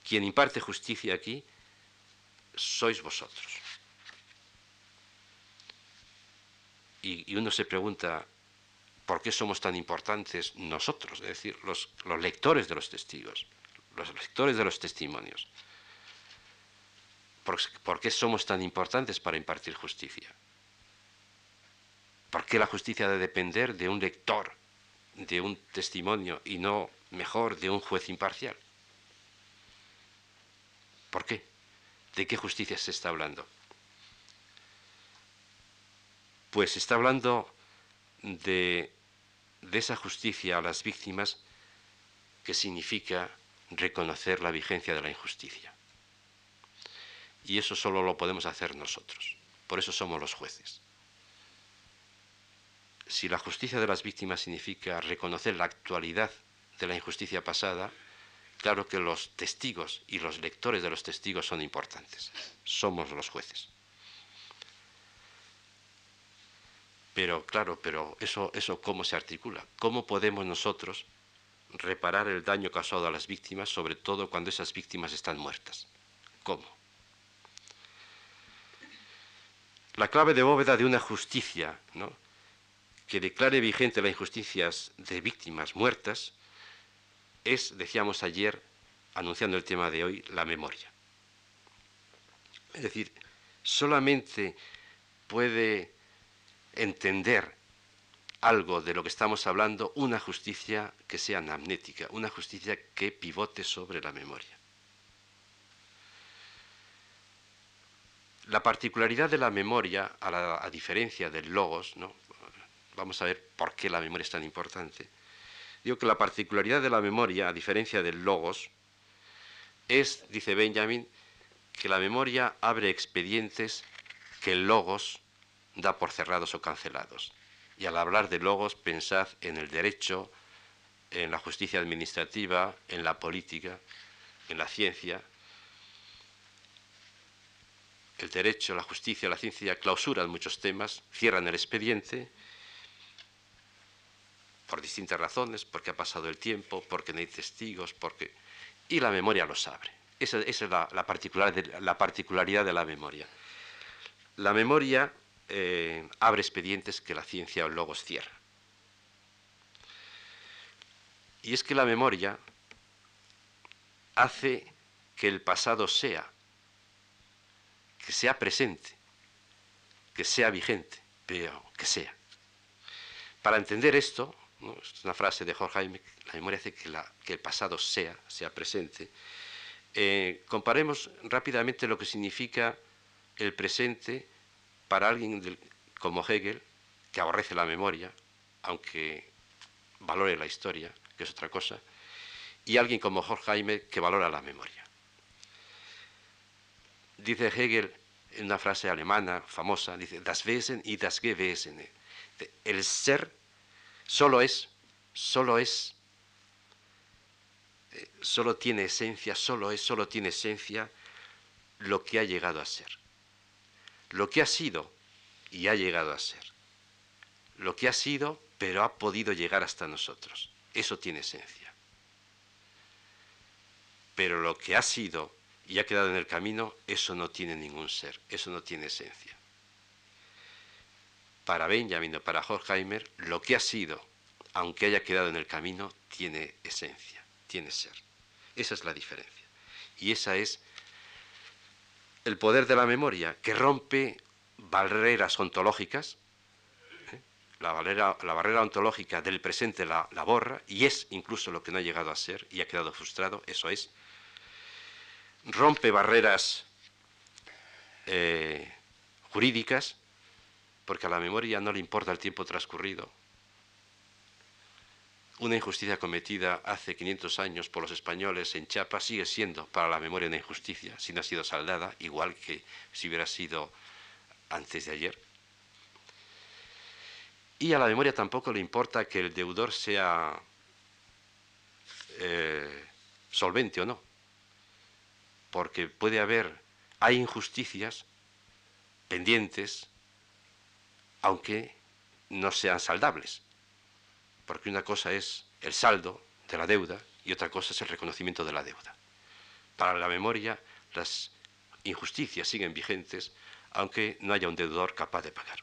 Quien imparte justicia aquí sois vosotros. Y, uno se pregunta, ¿por qué somos tan importantes nosotros? Es decir, los, lectores de los testigos, los lectores de los testimonios. ¿Por, ¿Por qué somos tan importantes para impartir justicia? ¿Por qué la justicia debe depender de un lector de un testimonio y no mejor de un juez imparcial. ¿Por qué? ¿De qué justicia se está hablando? Pues se está hablando de, de esa justicia a las víctimas que significa reconocer la vigencia de la injusticia. Y eso solo lo podemos hacer nosotros. Por eso somos los jueces si la justicia de las víctimas significa reconocer la actualidad de la injusticia pasada, claro que los testigos y los lectores de los testigos son importantes. Somos los jueces. Pero claro, pero eso, eso cómo se articula? ¿Cómo podemos nosotros reparar el daño causado a las víctimas, sobre todo cuando esas víctimas están muertas? ¿Cómo? La clave de bóveda de una justicia, ¿no? que declare vigente las injusticias de víctimas muertas es, decíamos ayer, anunciando el tema de hoy, la memoria. Es decir, solamente puede entender algo de lo que estamos hablando una justicia que sea anamnética, una justicia que pivote sobre la memoria. La particularidad de la memoria, a, a diferencia del logos, ¿no? vamos a ver por qué la memoria es tan importante. Digo que la particularidad de la memoria, a diferencia del logos, es, dice Benjamin, que la memoria abre expedientes que el logos da por cerrados o cancelados. Y al hablar de logos, pensad en el derecho, en la justicia administrativa, en la política, en la ciencia. El derecho, la justicia, la ciencia clausuran muchos temas, cierran el expediente por distintas razones, porque ha pasado el tiempo, porque no hay testigos, porque... Y la memoria los abre. Esa, es la, particularidad de la memoria. La memoria eh, abre expedientes que la ciencia o logos cierra. Y es que la memoria hace que el pasado sea, que sea presente, que sea vigente, pero que sea. Para entender esto, es una frase de Jorge Jaime, la memoria hace que, el pasado sea, sea presente. Eh, comparemos rápidamente lo que significa el presente para alguien como Hegel, que aborrece la memoria, aunque valore la historia, que es otra cosa, y alguien como Jorge Jaime, que valora la memoria. Dice Hegel en una frase alemana famosa, dice, das Wesen y das Gewesen. El ser solo es, solo es, eh, solo tiene esencia, solo es, solo tiene esencia lo que ha llegado a ser. Lo que ha sido y ha llegado a ser. Lo que ha sido, pero ha podido llegar hasta nosotros. Eso tiene esencia. Pero lo que ha sido y ha quedado en el camino, eso no tiene ningún ser, eso no tiene esencia. Para Benjamin o para Horkheimer, lo que ha sido, aunque haya quedado en el camino, tiene esencia, tiene ser. Esa es la diferencia. Y esa es el poder de la memoria, que rompe barreras ontológicas, ¿eh? la, barrera, ontológica del presente la, la borra, y es incluso lo que no ha llegado a ser y ha quedado frustrado, eso es, rompe barreras eh, jurídicas, porque a la memoria no le importa el tiempo transcurrido. Una injusticia cometida hace 500 años por los españoles en Chiapas sigue siendo para la memoria una injusticia, si no ha sido saldada, igual que si hubiera sido antes de ayer. Y a la memoria tampoco le importa que el deudor sea eh, solvente o no porque puede haber, hay injusticias pendientes, aunque no sean saldables, porque una cosa es el saldo de la deuda y otra cosa es el reconocimiento de la deuda. Para la memoria, las injusticias siguen vigentes, aunque no haya un deudor capaz de pagar.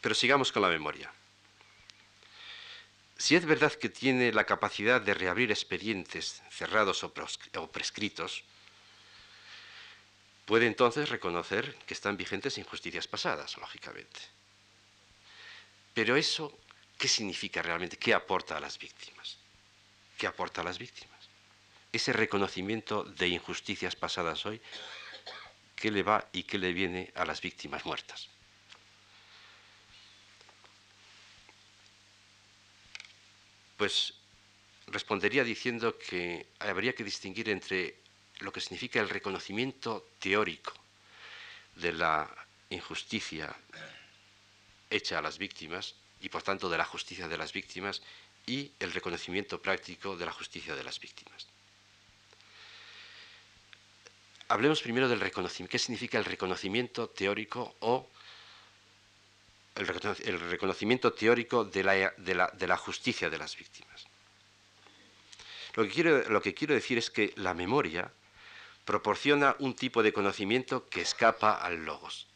Pero sigamos con la memoria. Si es verdad que tiene la capacidad de reabrir expedientes cerrados o, prescritos, puede entonces reconocer que están vigentes injusticias pasadas, lógicamente. Pero eso, ¿qué significa realmente? ¿Qué aporta a las víctimas? ¿Qué aporta a las víctimas? Ese reconocimiento de injusticias pasadas hoy, ¿qué le va y qué le viene a las víctimas muertas? Pues respondería diciendo que habría que distinguir entre lo que significa el reconocimiento teórico de la injusticia hecha a las víctimas y por tanto de la justicia de las víctimas y el reconocimiento práctico de la justicia de las víctimas. Hablemos primero del reconocimiento. ¿Qué significa el reconocimiento teórico o el, reconocimiento teórico de la, justicia de las víctimas. Lo que, quiero, lo que quiero decir es que la memoria proporciona un tipo de conocimiento que escapa al logos.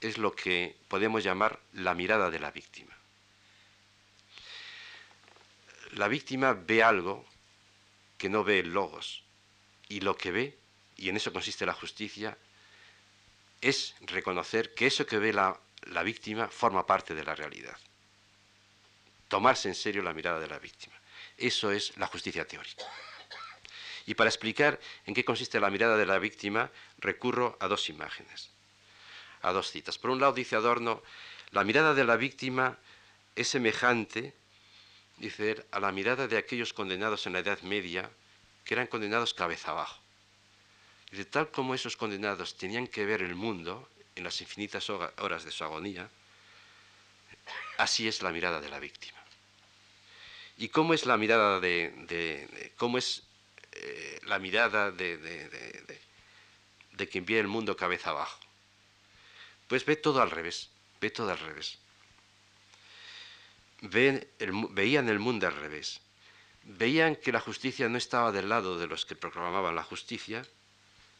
Es lo que podemos llamar la mirada de la víctima. La víctima ve algo que no ve el logos y lo que ve, y en eso consiste la justicia, es reconocer que eso que ve la, la víctima forma parte de la realidad. Tomarse en serio la mirada de la víctima. Eso es la justicia teórica. Y para explicar en qué consiste la mirada de la víctima, recurro a dos imágenes, a dos citas. Por un lado dice Adorno, la mirada de la víctima es semejante, dice él, a la mirada de aquellos condenados en la Edad Media que eran condenados cabeza abajo. de tal como esos condenados tenían que ver el mundo, en las infinitas horas de su agonía, así es la mirada de la víctima. ¿Y cómo es la mirada de, cómo es eh, la mirada de, de, quien ve el mundo cabeza abajo? Pues ve todo al revés, ve todo al revés. veían el mundo al revés. Veían que la justicia no estaba del lado de los que proclamaban la justicia,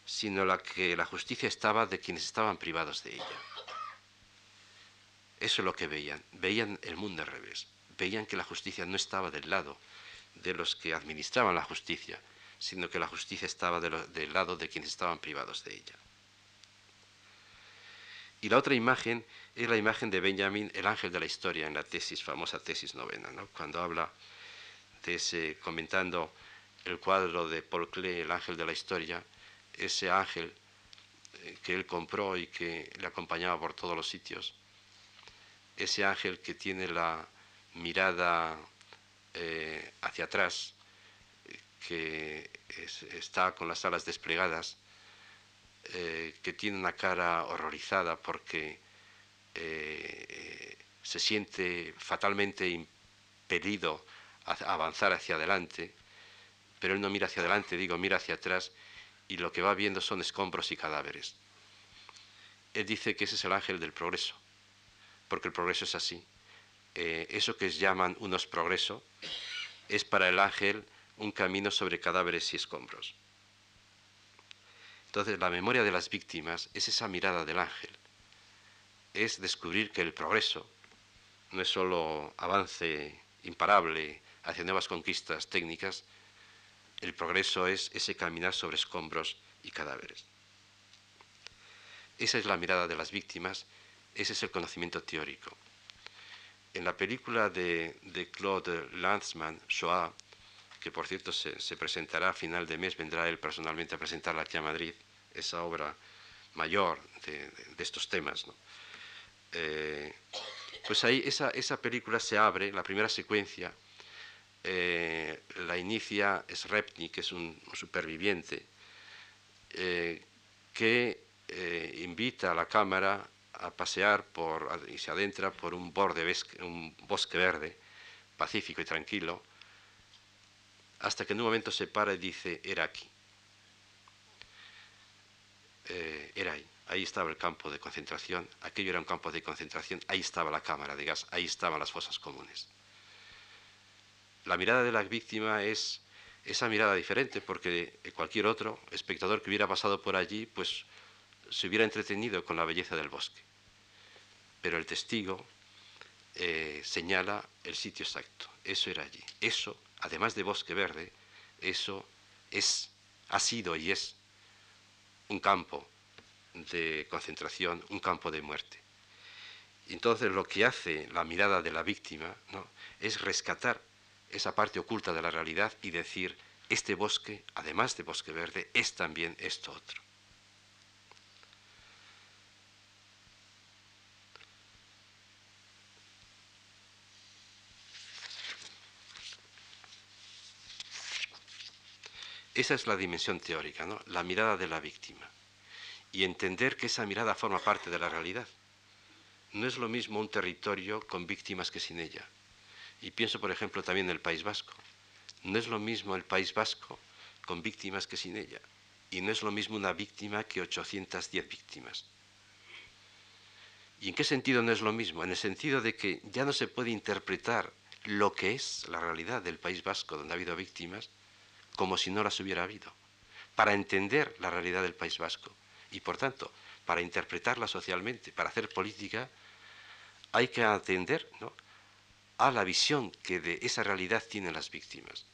sino la que la justicia estaba de quienes estaban privados de ella. Eso es lo que veían. Veían el mundo al revés. Veían que la justicia no estaba del lado de los que administraban la justicia, sino que la justicia estaba del lado de quienes estaban privados de ella. Y la otra imagen es la imagen de Benjamin, el ángel de la historia, en la tesis, famosa tesis novena, cuando habla de ese, comentando el cuadro de Paul Klee, el ángel de la historia, ese ángel eh, que él compró y que le acompañaba por todos los sitios, ese ángel que tiene la mirada eh, hacia atrás, que está con las alas desplegadas, eh, que tiene una cara horrorizada porque se siente fatalmente impedido a avanzar hacia adelante, pero él no mira hacia adelante, digo, mira hacia atrás y lo que va viendo son escombros y cadáveres. Él dice que ese es el ángel del progreso, porque el progreso es así. Eh, eso que llaman unos progreso es para el ángel un camino sobre cadáveres y escombros. Entonces, la memoria de las víctimas es esa mirada del ángel, es descubrir que el progreso no es solo avance imparable hacia nuevas conquistas técnicas, el progreso es ese caminar sobre escombros y cadáveres. Esa es la mirada de las víctimas, ese es el conocimiento teórico. En la película de, Claude Lanzmann, Shoah, que por cierto se, presentará a final de mes, vendrá él personalmente a presentarla aquí a Madrid, esa obra mayor de, estos temas. Eh, pues ahí esa, película se abre, la primera secuencia, eh, la inicia Srepnik, que es un, superviviente, eh, que invita a la cámara a pasear por, y se adentra por un, borde, un bosque verde, pacífico y tranquilo, hasta que en un momento se para y dice, era aquí. Eh, era ahí. Ahí estaba el campo de concentración, aquello era un campo de concentración, ahí estaba la cámara de gas, ahí estaban las fosas comunes. La mirada de la víctima es esa mirada diferente porque cualquier otro espectador que hubiera pasado por allí, pues se hubiera entretenido con la belleza del bosque. Pero el testigo eh, señala el sitio exacto. Eso era allí. Eso además de bosque verde, eso es, ha sido y es un campo de concentración, un campo de muerte. Entonces lo que hace la mirada de la víctima ¿no? es rescatar esa parte oculta de la realidad y decir, este bosque, además de bosque verde, es también esto otro. Esa es la dimensión teórica, ¿no? la mirada de la víctima. Y entender que esa mirada forma parte de la realidad. No es lo mismo un territorio con víctimas que sin ella. Y pienso, por ejemplo, también en el País Vasco. No es lo mismo el País Vasco con víctimas que sin ella. Y no es lo mismo una víctima que 810 víctimas. ¿Y en qué sentido no es lo mismo? En el sentido de que ya no se puede interpretar lo que es la realidad del País Vasco, donde ha habido víctimas, como si no las hubiera habido, para entender la realidad del País Vasco y por tanto para interpretarla socialmente, para hacer política, hay que atender a la visión que de esa realidad tienen las víctimas.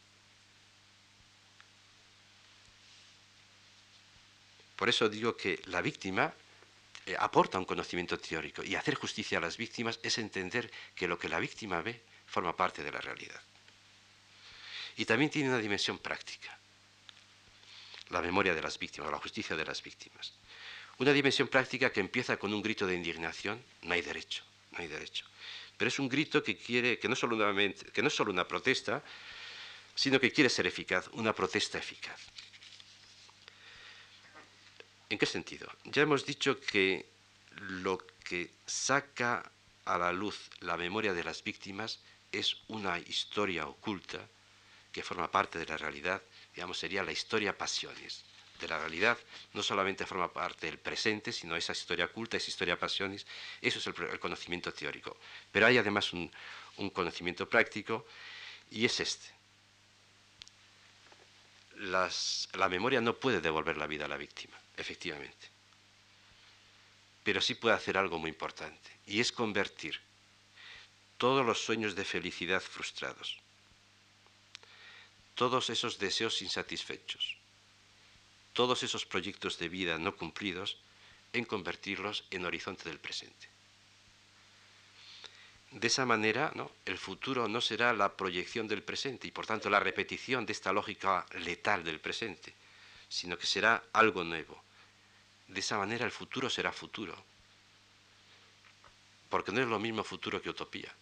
Por eso digo que la víctima eh, aporta un conocimiento teórico y hacer justicia a las víctimas es entender que lo que la víctima ve forma parte de la realidad. Y también tiene una dimensión práctica, la memoria de las víctimas, la justicia de las víctimas. Una dimensión práctica que empieza con un grito de indignación, no hay derecho, no hay derecho. Pero es un grito que quiere, que no, solo que no es solo una protesta, sino que quiere ser eficaz, una protesta eficaz. ¿En qué sentido? Ya hemos dicho que lo que saca a la luz la memoria de las víctimas es una historia oculta que forma parte de la realidad, digamos, sería la historia pasiones. De la realidad no solamente forma parte del presente, sino esa historia oculta, esa historia pasiones, eso es el, conocimiento teórico. Pero hay además un, conocimiento práctico y es este. la memoria no puede devolver la vida a la víctima, efectivamente. Pero sí puede hacer algo muy importante, y es convertir todos los sueños de felicidad frustrados todos esos deseos insatisfechos, todos esos proyectos de vida no cumplidos, en convertirlos en horizonte del presente. De esa manera, el futuro no será la proyección del presente y por tanto la repetición de esta lógica letal del presente, sino que será algo nuevo. De esa manera el futuro será futuro, porque no es lo mismo futuro que utopía,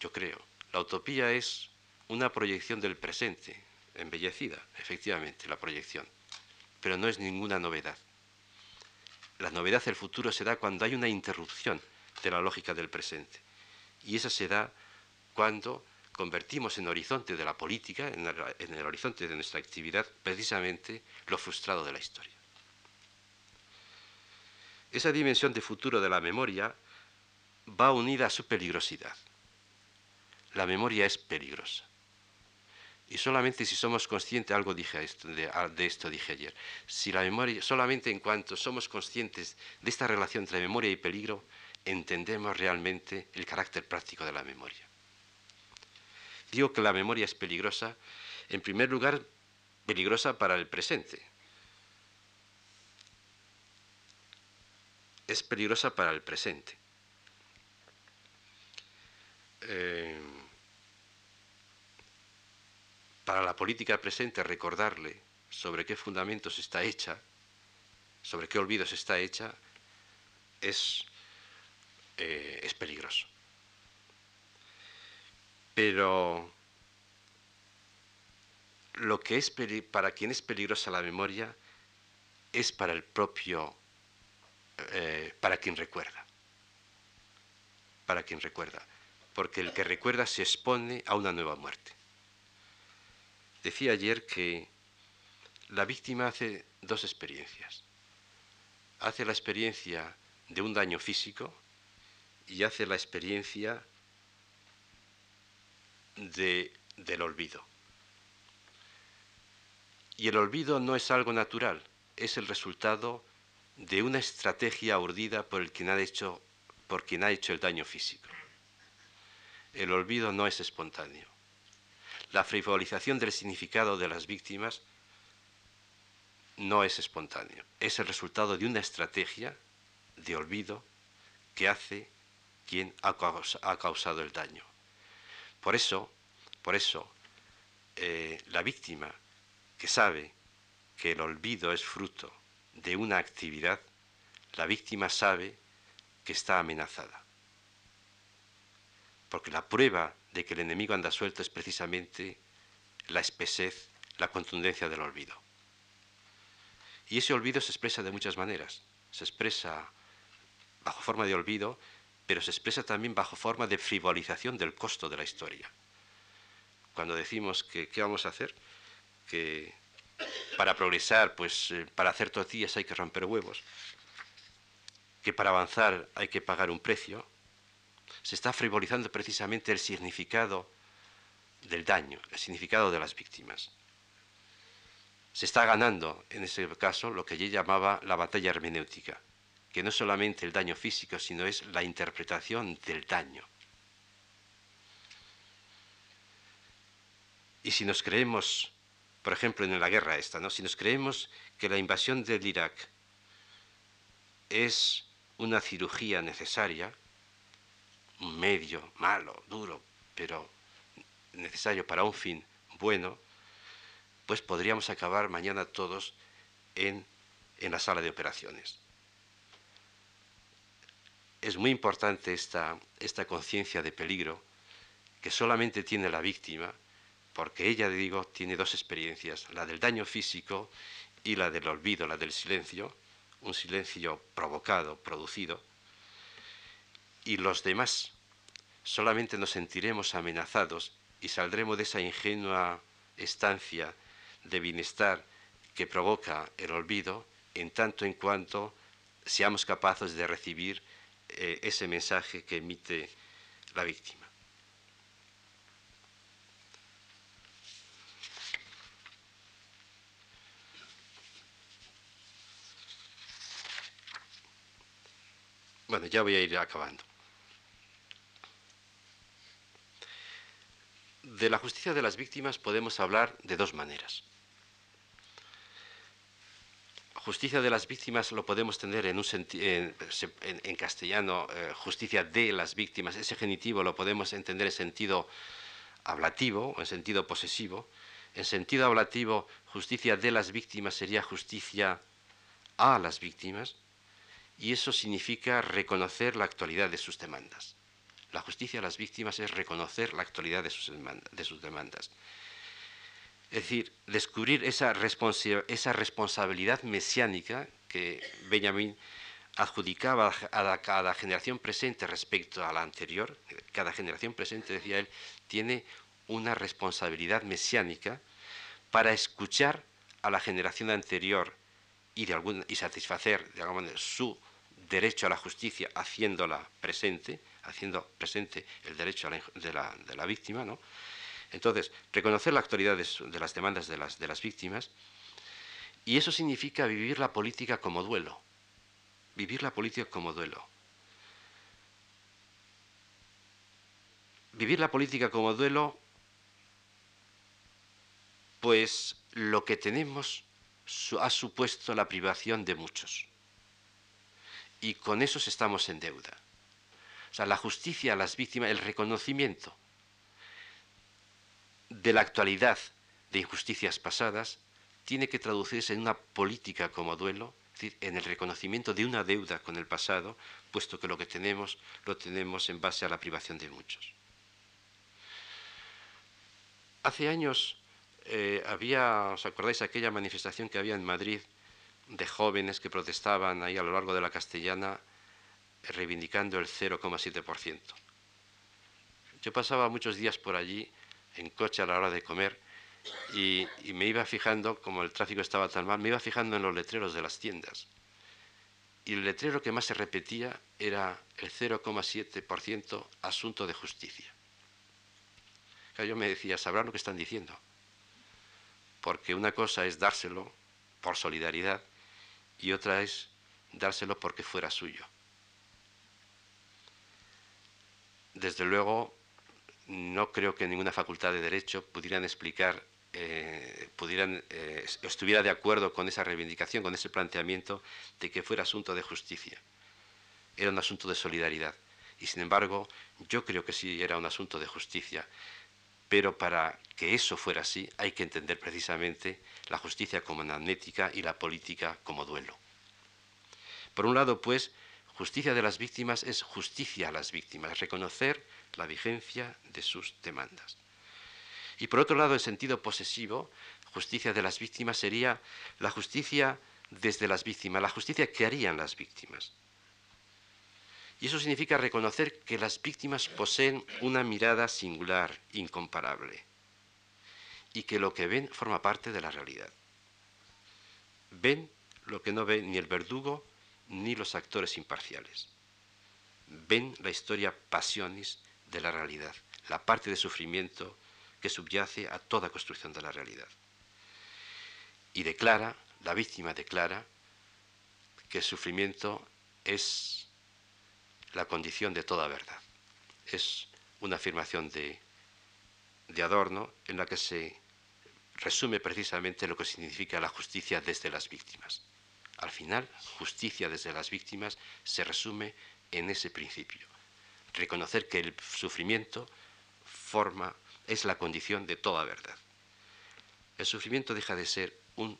yo creo. La utopía es una proyección del presente, embellecida, efectivamente, la proyección, pero no es ninguna novedad. La novedad del futuro se da cuando hay una interrupción de la lógica del presente. Y esa se da cuando convertimos en horizonte de la política, en el, horizonte de nuestra actividad, precisamente lo frustrado de la historia. Esa dimensión de futuro de la memoria va unida a su peligrosidad. La memoria es peligrosa. Y solamente si somos conscientes, algo dije esto, de, esto dije ayer, si la memoria, solamente en cuanto somos conscientes de esta relación entre memoria y peligro, entendemos realmente el carácter práctico de la memoria. Digo que la memoria es peligrosa, en primer lugar, peligrosa para el presente. Es peligrosa para el presente. Eh, para la política presente recordarle sobre qué fundamentos está hecha, sobre qué olvidos está hecha, es, eh, es peligroso. Pero lo que es para quien es peligrosa la memoria es para el propio, eh, para quien recuerda, para quien recuerda, porque el que recuerda se expone a una nueva muerte. Decía ayer que la víctima hace dos experiencias. Hace la experiencia de un daño físico y hace la experiencia del olvido. Y el olvido no es algo natural, es el resultado de una estrategia urdida por, el por quien ha hecho el daño físico. El olvido no es espontáneo la frivolización del significado de las víctimas no es espontáneo, es el resultado de una estrategia de olvido que hace quien ha causado el daño. Por eso, por eso, eh, la víctima que sabe que el olvido es fruto de una actividad, la víctima sabe que está amenazada. Porque la prueba de que el enemigo anda suelto es precisamente la espesez, la contundencia del olvido. Y ese olvido se expresa de muchas maneras. Se expresa bajo forma de olvido, pero se expresa también bajo forma de frivolización del costo de la historia. Cuando decimos que qué vamos a hacer, que para progresar, pues eh, para hacer tortillas hay que romper huevos, que para avanzar hay que pagar un precio, se está frivolizando precisamente el significado del daño, el significado de las víctimas. Se está ganando, en ese caso, lo que ella llamaba la batalla hermenéutica, que no es solamente el daño físico, sino es la interpretación del daño. Y si nos creemos, por ejemplo, en la guerra esta, ¿no? si nos creemos que la invasión del Irak es una cirugía necesaria, un medio malo, duro, pero necesario para un fin bueno, pues podríamos acabar mañana todos en, en la sala de operaciones. Es muy importante esta, esta conciencia de peligro que solamente tiene la víctima, porque ella, digo, tiene dos experiencias, la del daño físico y la del olvido, la del silencio, un silencio provocado, producido, y los demás solamente nos sentiremos amenazados y saldremos de esa ingenua estancia de bienestar que provoca el olvido en tanto en cuanto seamos capaces de recibir eh, ese mensaje que emite la víctima. Bueno, ya voy a ir acabando. De la justicia de las víctimas podemos hablar de dos maneras. Justicia de las víctimas lo podemos tener en, un en, castellano, eh, justicia de las víctimas. Ese genitivo lo podemos entender en sentido ablativo o en sentido posesivo. En sentido ablativo, justicia de las víctimas sería justicia a las víctimas y eso significa reconocer la actualidad de sus demandas. La justicia a las víctimas es reconocer la actualidad de sus, demandas. Es decir, descubrir esa, responsabilidad mesiánica que Benjamin adjudicaba a cada generación presente respecto a la anterior. Cada generación presente, decía él, tiene una responsabilidad mesiánica para escuchar a la generación anterior y, y satisfacer de alguna manera su derecho a la justicia haciéndola presente, haciendo presente el derecho de, la, víctima, ¿no? Entonces, reconocer la actualidad de, las demandas de las, de las víctimas, y eso significa vivir la política como duelo, vivir la política como duelo. Vivir la política como duelo, pues lo que tenemos ha supuesto la privación de muchos y con esos estamos en deuda. O sea, la justicia a las víctimas, el reconocimiento de la actualidad de injusticias pasadas, tiene que traducirse en una política como duelo, es decir, en el reconocimiento de una deuda con el pasado, puesto que lo que tenemos lo tenemos en base a la privación de muchos. Hace años eh, había, ¿os acordáis aquella manifestación que había en Madrid de jóvenes que protestaban ahí a lo largo de la castellana reivindicando el 0,7%. Yo pasaba muchos días por allí en coche a la hora de comer y, me iba fijando, como el tráfico estaba tan mal, me iba fijando en los letreros de las tiendas. Y el letrero que más se repetía era el 0,7% asunto de justicia. Yo me decía, sabrán lo que están diciendo. Porque una cosa es dárselo por solidaridad y otra es dárselo porque fuera suyo. Desde luego, no creo que ninguna facultad de derecho pudieran explicar, eh, pudieran, eh, estuviera de acuerdo con esa reivindicación, con ese planteamiento de que fuera asunto de justicia. Era un asunto de solidaridad. Y sin embargo, yo creo que sí era un asunto de justicia. Pero para que eso fuera así, hay que entender precisamente la justicia como magnética y la política como duelo. Por un lado, pues, justicia de las víctimas es justicia a las víctimas, reconocer la vigencia de sus demandas. Y por otro lado, en sentido posesivo, justicia de las víctimas sería la justicia desde las víctimas, la justicia que harían las víctimas. Y eso significa reconocer que las víctimas poseen una mirada singular, incomparable, y que lo que ven forma parte de la realidad. Ven lo que no ve ni el verdugo ni los actores imparciales. Ven la historia pasionis de la realidad, la parte de sufrimiento que subyace a toda construcción de la realidad. Y declara, la víctima declara, que el sufrimiento es la condición de toda verdad. Es una afirmación de, de Adorno en la que se resume precisamente lo que significa la justicia desde las víctimas. Al final, justicia desde las víctimas se resume en ese principio. Reconocer que el sufrimiento forma, es la condición de toda verdad. El sufrimiento deja de ser un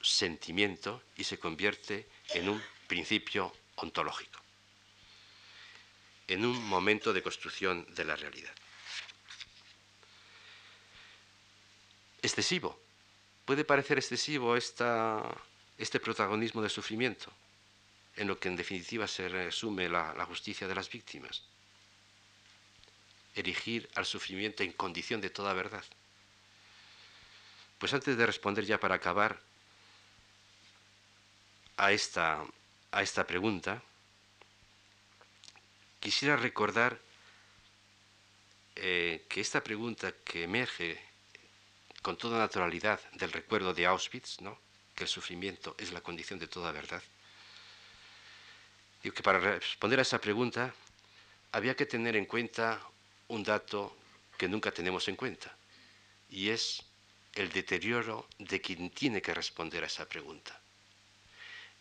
sentimiento y se convierte en un principio ontológico en un momento de construcción de la realidad. Excesivo. Puede parecer excesivo este protagonismo del sufrimiento, en lo que en definitiva se resume la, justicia de las víctimas. Erigir al sufrimiento en condición de toda verdad. Pues antes de responder ya para acabar a esta, a esta pregunta, Quisiera recordar eh, que esta pregunta que emerge con toda naturalidad del recuerdo de Auschwitz, ¿no? Que el sufrimiento es la condición de toda verdad, digo que para responder a esa pregunta había que tener en cuenta un dato que nunca tenemos en cuenta, y es el deterioro de quien tiene que responder a esa pregunta.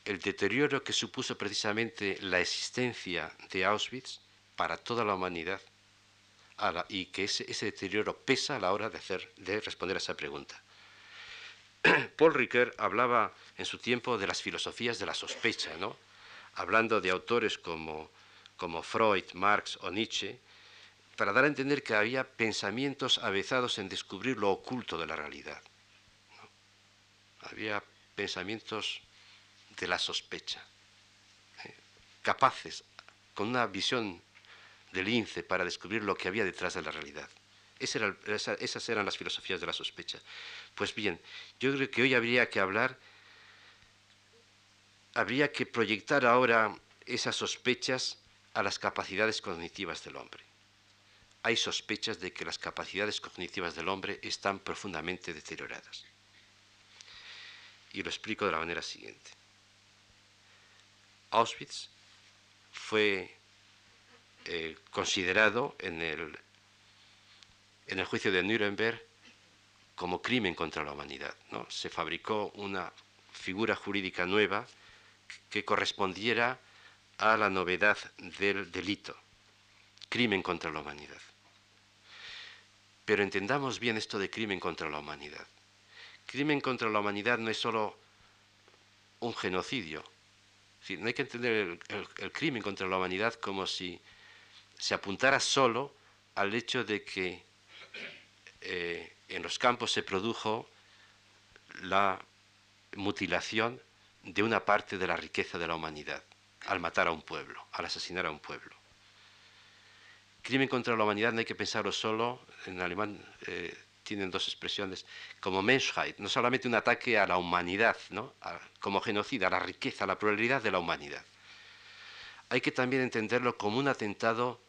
El deterioro que supuso precisamente la existencia de Auschwitz para toda la humanidad y que ese, deterioro pesa a la hora de, responder a esa pregunta. Paul Ricoeur hablaba en su tiempo de las filosofías de la sospecha, ¿no? hablando de autores como, como Freud, Marx o Nietzsche, para dar a entender que había pensamientos avezados en descubrir lo oculto de la realidad. Había pensamientos de la sospecha, ¿eh? capaces, con una visión del lince para descubrir lo que había detrás de la realidad. Esas eran las filosofías de la sospecha. Pues bien, yo creo que hoy habría que hablar, habría que proyectar ahora esas sospechas a las capacidades cognitivas del hombre. Hay sospechas de que las capacidades cognitivas del hombre están profundamente deterioradas. Y lo explico de la manera siguiente. Auschwitz fue eh, considerado en el, en el juicio de Nuremberg como crimen contra la humanidad. ¿no? Se fabricó una figura jurídica nueva que correspondiera a la novedad del delito, crimen contra la humanidad. Pero entendamos bien esto de crimen contra la humanidad. Crimen contra la humanidad no es solo un genocidio. no hay que entender el crimen contra la humanidad como si se apuntara solo al hecho de que eh, en los campos se produjo la mutilación de una parte de la riqueza de la humanidad al matar a un pueblo, al asesinar a un pueblo. Crimen contra la humanidad no hay que pensarlo solo, en alemán eh, tienen dos expresiones, como Menschheit, no solamente un ataque a la humanidad, ¿no? como genocida, a la riqueza, a la pluralidad de la humanidad. Hay que también entenderlo como un atentado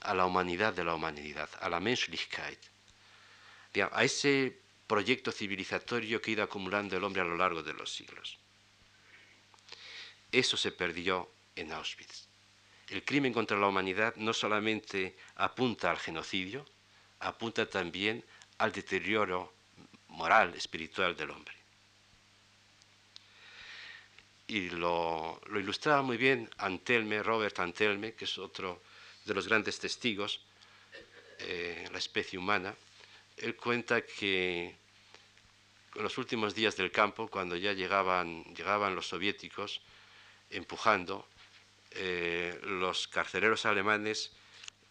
a la humanidad de la humanidad, a la Menschlichkeit, a ese proyecto civilizatorio que ha ido acumulando el hombre a lo largo de los siglos. Eso se perdió en Auschwitz. El crimen contra la humanidad no solamente apunta al genocidio, apunta también al deterioro moral, espiritual del hombre. Y lo, lo ilustraba muy bien Antelme, Robert Antelme, que es otro de los grandes testigos, eh, la especie humana, él cuenta que en los últimos días del campo, cuando ya llegaban, llegaban los soviéticos empujando, eh, los carceleros alemanes,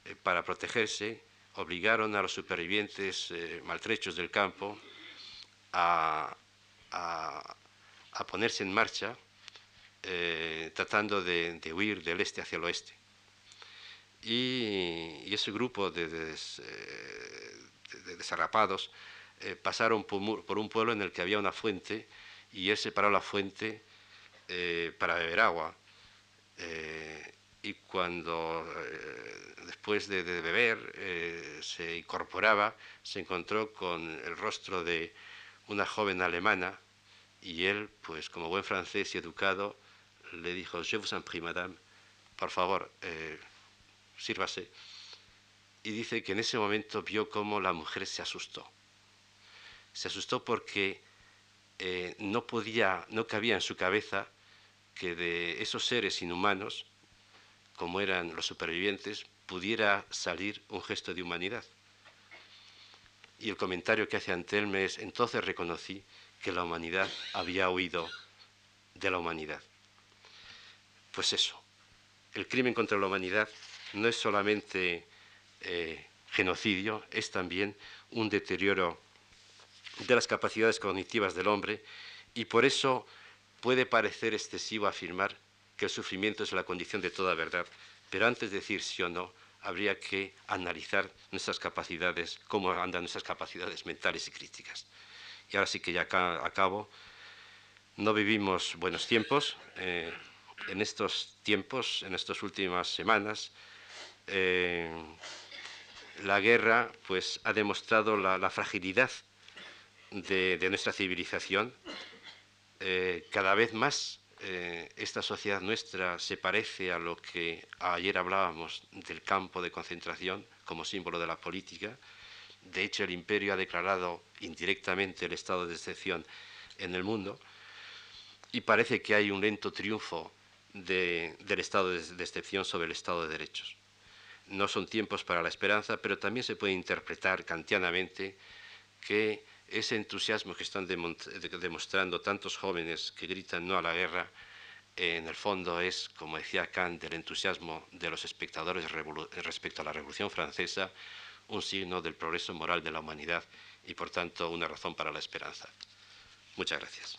eh, para protegerse, obligaron a los supervivientes maltrechos del campo a, ponerse en marcha, tratando de huir del este hacia el oeste. Y, ese grupo de, desarrapados eh, pasaron por, un pueblo en el que había una fuente y él separó la fuente eh, para beber agua. Eh, y cuando después de, beber se incorporaba, se encontró con el rostro de una joven alemana y él, pues como buen francés y educado, le dijo, je vous en prie, madame, por favor, sírvase. Y dice que en ese momento vio cómo la mujer se asustó. Se asustó porque eh, no podía, no cabía en su cabeza que de esos seres inhumanos, como eran los supervivientes, pudiera salir un gesto de humanidad. Y el comentario que hace Antelme es, entonces reconocí que la humanidad había huido de la humanidad. Pues eso, el crimen contra la humanidad no es solamente eh, genocidio, es también un deterioro de las capacidades cognitivas del hombre y por eso puede parecer excesivo afirmar que el sufrimiento es la condición de toda verdad, pero antes de decir sí o no, habría que analizar nuestras capacidades, cómo andan nuestras capacidades mentales y críticas. Y ahora sí que ya acabo. No vivimos buenos tiempos. Eh, en estos tiempos, en estas últimas semanas, eh, la guerra pues, ha demostrado la, fragilidad de, nuestra civilización. Eh, cada vez más eh, esta sociedad nuestra se parece a lo que ayer hablábamos del campo de concentración como símbolo de la política De hecho, el imperio ha declarado indirectamente el estado de excepción en el mundo y parece que hay un lento triunfo del estado de excepción sobre el estado de derechos. No son tiempos para la esperanza, pero también se puede interpretar kantianamente que ese entusiasmo que están demostrando tantos jóvenes que gritan no a la guerra, en el fondo es, como decía Kant, el entusiasmo de los espectadores respecto a la Revolución Francesa, un signo del progreso moral de la humanidad y por tanto una razón para la esperanza. Muchas gracias.